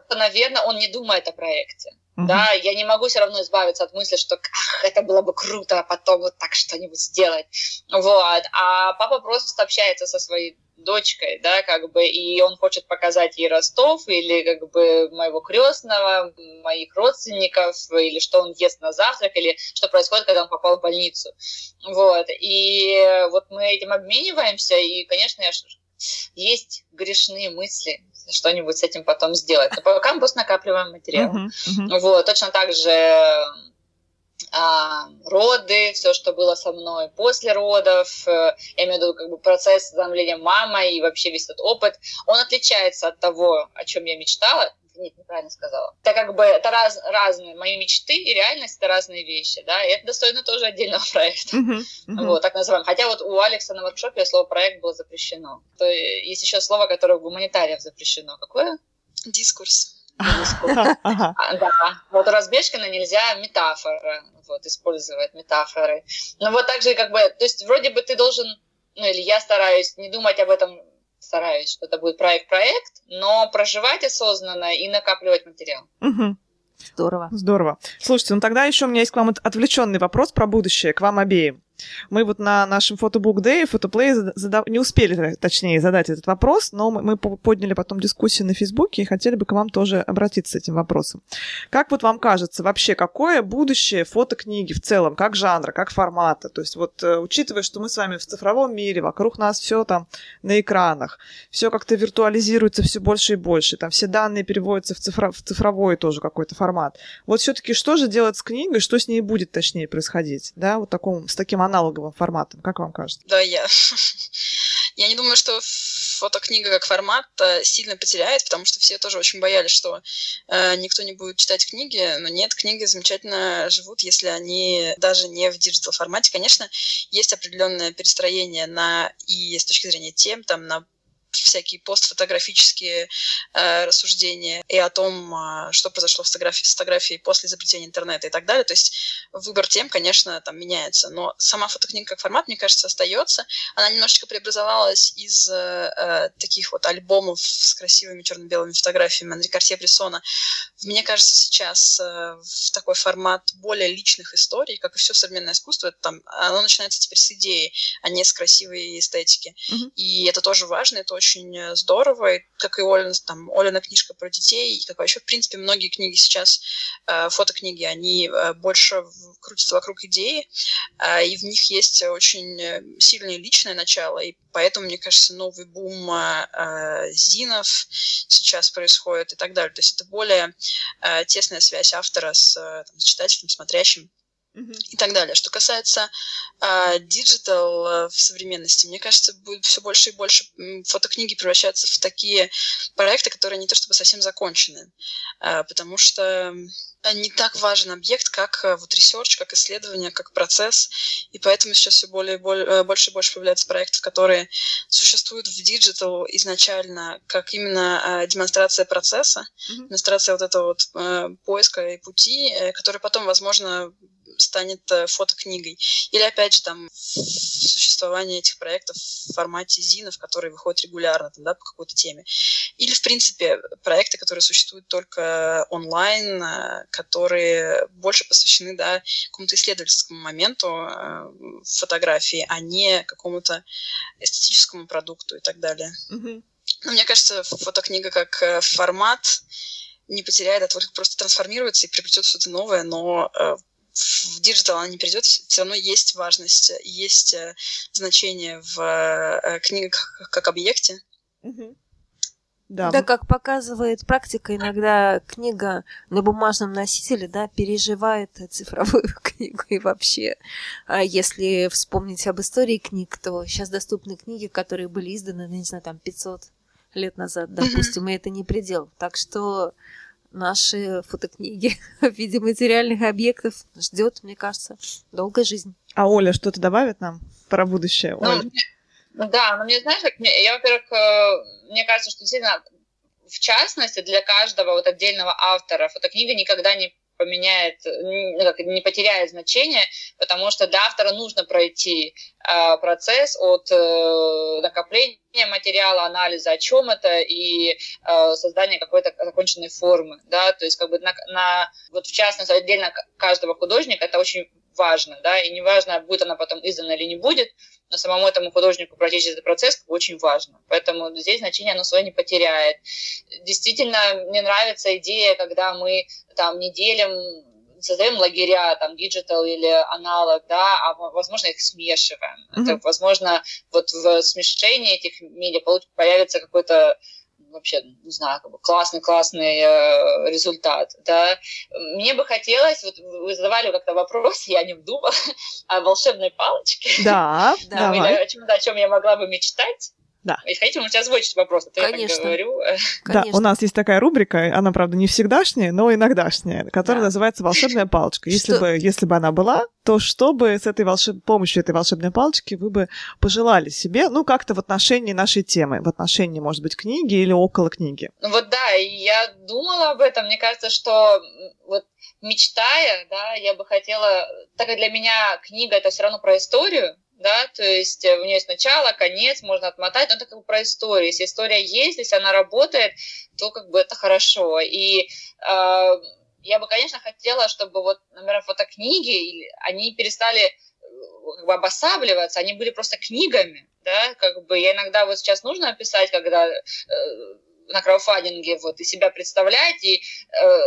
наверное, он не думает о проекте. Uh-huh. Да, я не могу все равно избавиться от мысли, что ах, это было бы круто, а потом вот так что-нибудь сделать. Вот. А папа просто общается со своей дочкой, да, как бы, и он хочет показать ей Ростов или как бы моего крестного, моих родственников, или что он ест на завтрак, или что происходит, когда он попал в больницу. Вот. И вот мы этим обмениваемся, и, конечно, я есть грешные мысли, что-нибудь с этим потом сделать. Но пока мы просто накапливаем материал. Uh-huh, uh-huh. Вот, точно так же а, роды, все, что было со мной после родов, э, я имею в виду как бы процесс становления мамой и вообще весь этот опыт, он отличается от того, о чем я мечтала. Нет, неправильно сказала. Это как бы это раз, разные мои мечты и реальность это разные вещи, да, и это достойно тоже отдельного проекта. Uh-huh, uh-huh. Вот, так называем. Хотя вот у Алекса на воркшопе слово проект было запрещено. То есть еще слово, которое у гуманитариев запрещено. Какое? Дискурс. А, да. Вот у Разбежкина нельзя метафора вот, использовать метафоры. Но вот так же как бы, то есть вроде бы ты должен ну или я стараюсь не думать об этом, стараюсь, что это будет проект-проект, но проживать осознанно и накапливать материал. Угу. Здорово. Здорово. Слушайте, ну тогда еще у меня есть к вам отвлеченный вопрос про будущее, к вам обеим. Мы вот на нашем фотобук Day, фотоплей задав... не успели, точнее, задать этот вопрос, но мы подняли потом дискуссию на Фейсбуке и хотели бы к вам тоже обратиться с этим вопросом. Как вот вам кажется, вообще, какое будущее фотокниги в целом, как жанра, как формата? То есть вот э, учитывая, что мы с вами в цифровом мире, вокруг нас все там на экранах, все как-то виртуализируется все больше и больше, там все данные переводятся в, цифро... в цифровой тоже какой-то формат. Вот все-таки что же делать с книгой, что с ней будет, точнее, происходить, да, вот таком, с таким аналоговым форматом. Как вам кажется? Да, я. Я не думаю, что фотокнига как формат э, сильно потеряет, потому что все тоже очень боялись, что э, никто не будет читать книги. Но нет, книги замечательно живут, если они даже не в digital формате. Конечно, есть определенное перестроение на и с точки зрения тем, там на всякие постфотографические э, рассуждения и о том, э, что произошло с фотографией, с фотографией после изобретения интернета и так далее. То есть выбор тем, конечно, там меняется, но сама фотокнига как формат, мне кажется, остается. Она немножечко преобразовалась из э, э таких вот альбомов с красивыми черно-белыми фотографиями Анри Карсье Брессона. Мне кажется, сейчас э, в такой формат более личных историй, как и все современное искусство, это там, оно начинается теперь с идеи, а не с красивой эстетики. Mm-hmm. И это тоже важно, это очень э, здорово, и, как и Олина, там, Олина книжка про детей, и как вообще, в принципе, многие книги сейчас, э, фотокниги, они э, больше крутятся вокруг идеи, и в них есть очень сильное личное начало, и поэтому, мне кажется, новый бум зинов сейчас происходит и так далее. То есть это более тесная связь автора с, там, с читателем, смотрящим и так далее. Что касается digital uh, в современности, мне кажется, будет все больше и больше фотокниги превращаться в такие проекты, которые не то чтобы совсем закончены, uh, потому что не так важен объект, как uh, вот research, как исследование, как процесс, и поэтому сейчас все более, более, э, больше и больше появляется проектов, которые существуют в digital изначально как именно демонстрация процесса, mm-hmm. демонстрация вот этого вот э, поиска и пути, э, который потом, возможно, станет э, фотокнигой. Или, опять же, там, существование этих проектов в формате зинов, которые выходят регулярно там, да, по какой-то теме. Или, в принципе, проекты, которые существуют только онлайн, э, которые больше посвящены да, какому-то исследовательскому моменту э, фотографии, а не какому-то эстетическому продукту и так далее. Mm-hmm. Но мне кажется, фотокнига как формат не потеряет, а только просто трансформируется и приобретет что-то новое, но в digital она не придет, все равно есть важность, есть э, значение в э, книгах как объекте. Да. да, как показывает практика, иногда книга на бумажном носителе, да, переживает цифровую книгу и вообще. А если вспомнить об истории книг, то сейчас доступны книги, которые были изданы, ну, не знаю, там 500 лет назад, допустим, mm-hmm. и это не предел. Так что наши фотокниги в виде материальных объектов ждет, мне кажется, долгая жизнь. А Оля что-то добавит нам про будущее? Ну, Оля? Ну, да, но мне, знаешь, как, я, во-первых, э, мне кажется, что действительно, в частности, для каждого вот отдельного автора фотокнига никогда не поменяет, ну, не потеряет значение, потому что для автора нужно пройти э, процесс от э, накопления материала, анализа, о чем это, и э, создания какой-то законченной формы, да, то есть как бы на, на вот в частности отдельно каждого художника это очень важно, да, и неважно, будет она потом издана или не будет, но самому этому художнику пройти этот процесс очень важно. Поэтому здесь значение оно свое не потеряет. Действительно, мне нравится идея, когда мы там не делим создаем лагеря, там, digital или аналог, да, а, возможно, их смешиваем. Mm-hmm. Это, возможно, вот в смешении этих медиа появится какой-то вообще, не знаю, как бы классный-классный э, результат, да. Мне бы хотелось, вот вы задавали как-то вопрос, я не думала, о волшебной палочке. Да, да. О чем, о чем я могла бы мечтать. Да. Если хотите, можете озвучить вопрос, а то Конечно. я так говорю. Да, у нас есть такая рубрика, она, правда, не всегдашняя, но иногдашняя, которая да. называется «Волшебная палочка». Если бы, если бы она была, то что бы с этой волшеб... помощью этой волшебной палочки вы бы пожелали себе, ну, как-то в отношении нашей темы, в отношении, может быть, книги или около книги? Ну вот да, и я думала об этом. Мне кажется, что вот мечтая, да, я бы хотела, так как для меня книга это все равно про историю, да, то есть э, у нее есть начало, конец, можно отмотать, но это как бы про историю. Если история есть, если она работает, то как бы это хорошо. И э, я бы, конечно, хотела, чтобы вот, например, фотокниги, они перестали э, как бы обосабливаться, они были просто книгами, да, как бы я иногда вот сейчас нужно описать, когда э, на краудфандинге вот и себя представлять, и э,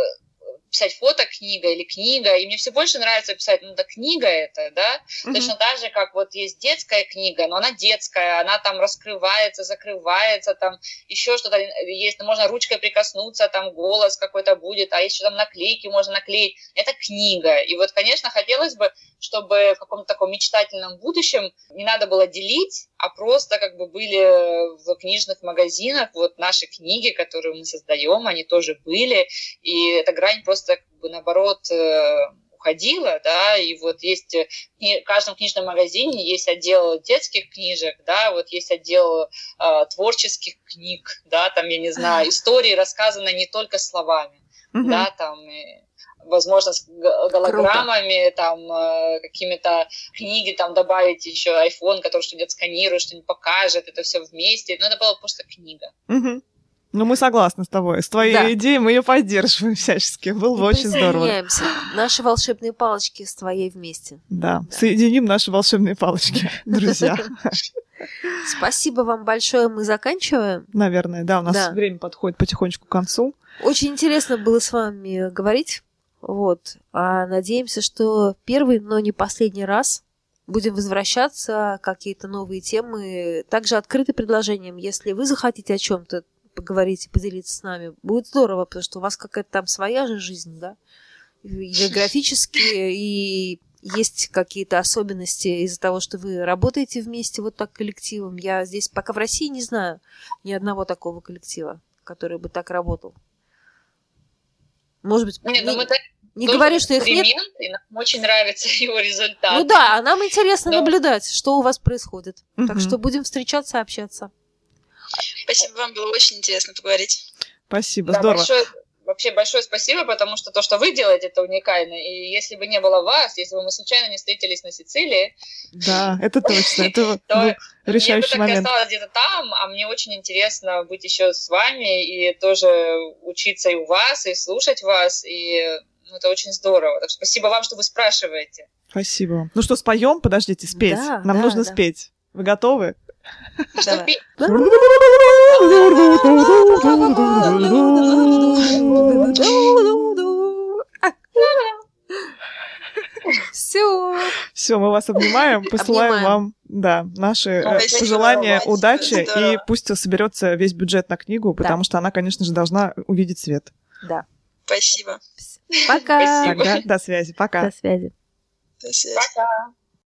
писать фото книга или книга, и мне все больше нравится писать, ну да, книга это, да, mm-hmm. точно так же, как вот есть детская книга, но она детская, она там раскрывается, закрывается, там еще что-то есть, можно ручкой прикоснуться, там голос какой-то будет, а еще там наклейки можно наклеить, это книга, и вот, конечно, хотелось бы, чтобы в каком-то таком мечтательном будущем не надо было делить, а просто как бы были в книжных магазинах вот наши книги, которые мы создаем, они тоже были, и эта грань просто как бы наоборот э, уходила, да, и вот есть э, в каждом книжном магазине есть отдел детских книжек, да, вот есть отдел э, творческих книг, да, там, я не знаю, истории рассказаны не только словами, mm-hmm. да, там, и, возможно, с голограммами, Круто. там, э, какими-то книги, там, добавить еще iPhone, который что-нибудь сканирует, что-нибудь покажет, это все вместе. Но это была просто книга. Угу. Ну, мы согласны с тобой. С твоей да. идеей мы ее поддерживаем всячески. Было бы очень здорово. Наши волшебные палочки с твоей вместе. Да, да. соединим наши волшебные палочки, друзья. Спасибо вам большое. Мы заканчиваем. Наверное, да. У нас да. время подходит потихонечку к концу. Очень интересно было с вами говорить. Вот. А надеемся, что первый, но не последний раз будем возвращаться, какие-то новые темы. Также открыты предложением. Если вы захотите о чем-то поговорить и поделиться с нами, будет здорово, потому что у вас какая-то там своя же жизнь, да? И географически, и есть какие-то особенности из-за того, что вы работаете вместе вот так коллективом. Я здесь пока в России не знаю ни одного такого коллектива, который бы так работал. Может быть, Нет, ну не, мы не говорю, что их нет. И нам очень нравится его результат. Ну да, а нам интересно Но... наблюдать, что у вас происходит. Угу. Так что будем встречаться, общаться. Спасибо, вам было очень интересно поговорить. Спасибо, да, здорово. Большое, вообще большое спасибо, потому что то, что вы делаете, это уникально. И если бы не было вас, если бы мы случайно не встретились на Сицилии... Да, это точно, это решающий момент. Я бы осталась где-то там, а мне очень интересно быть еще с вами и тоже учиться и у вас, и слушать вас, и ну, это очень здорово. Так что спасибо вам, что вы спрашиваете. Спасибо. Ну что, споем? Подождите, спеть. Да, Нам да, нужно да. спеть. Вы готовы? Все. Все, мы вас обнимаем, посылаем обнимаем. вам, да, наши э, пожелания, удачи, и пусть соберется весь бюджет на книгу, потому да. что она, конечно же, должна увидеть свет. Да. Спасибо. Пока. Спасибо. Тогда до связи. Пока. До связи. До связи. Пока.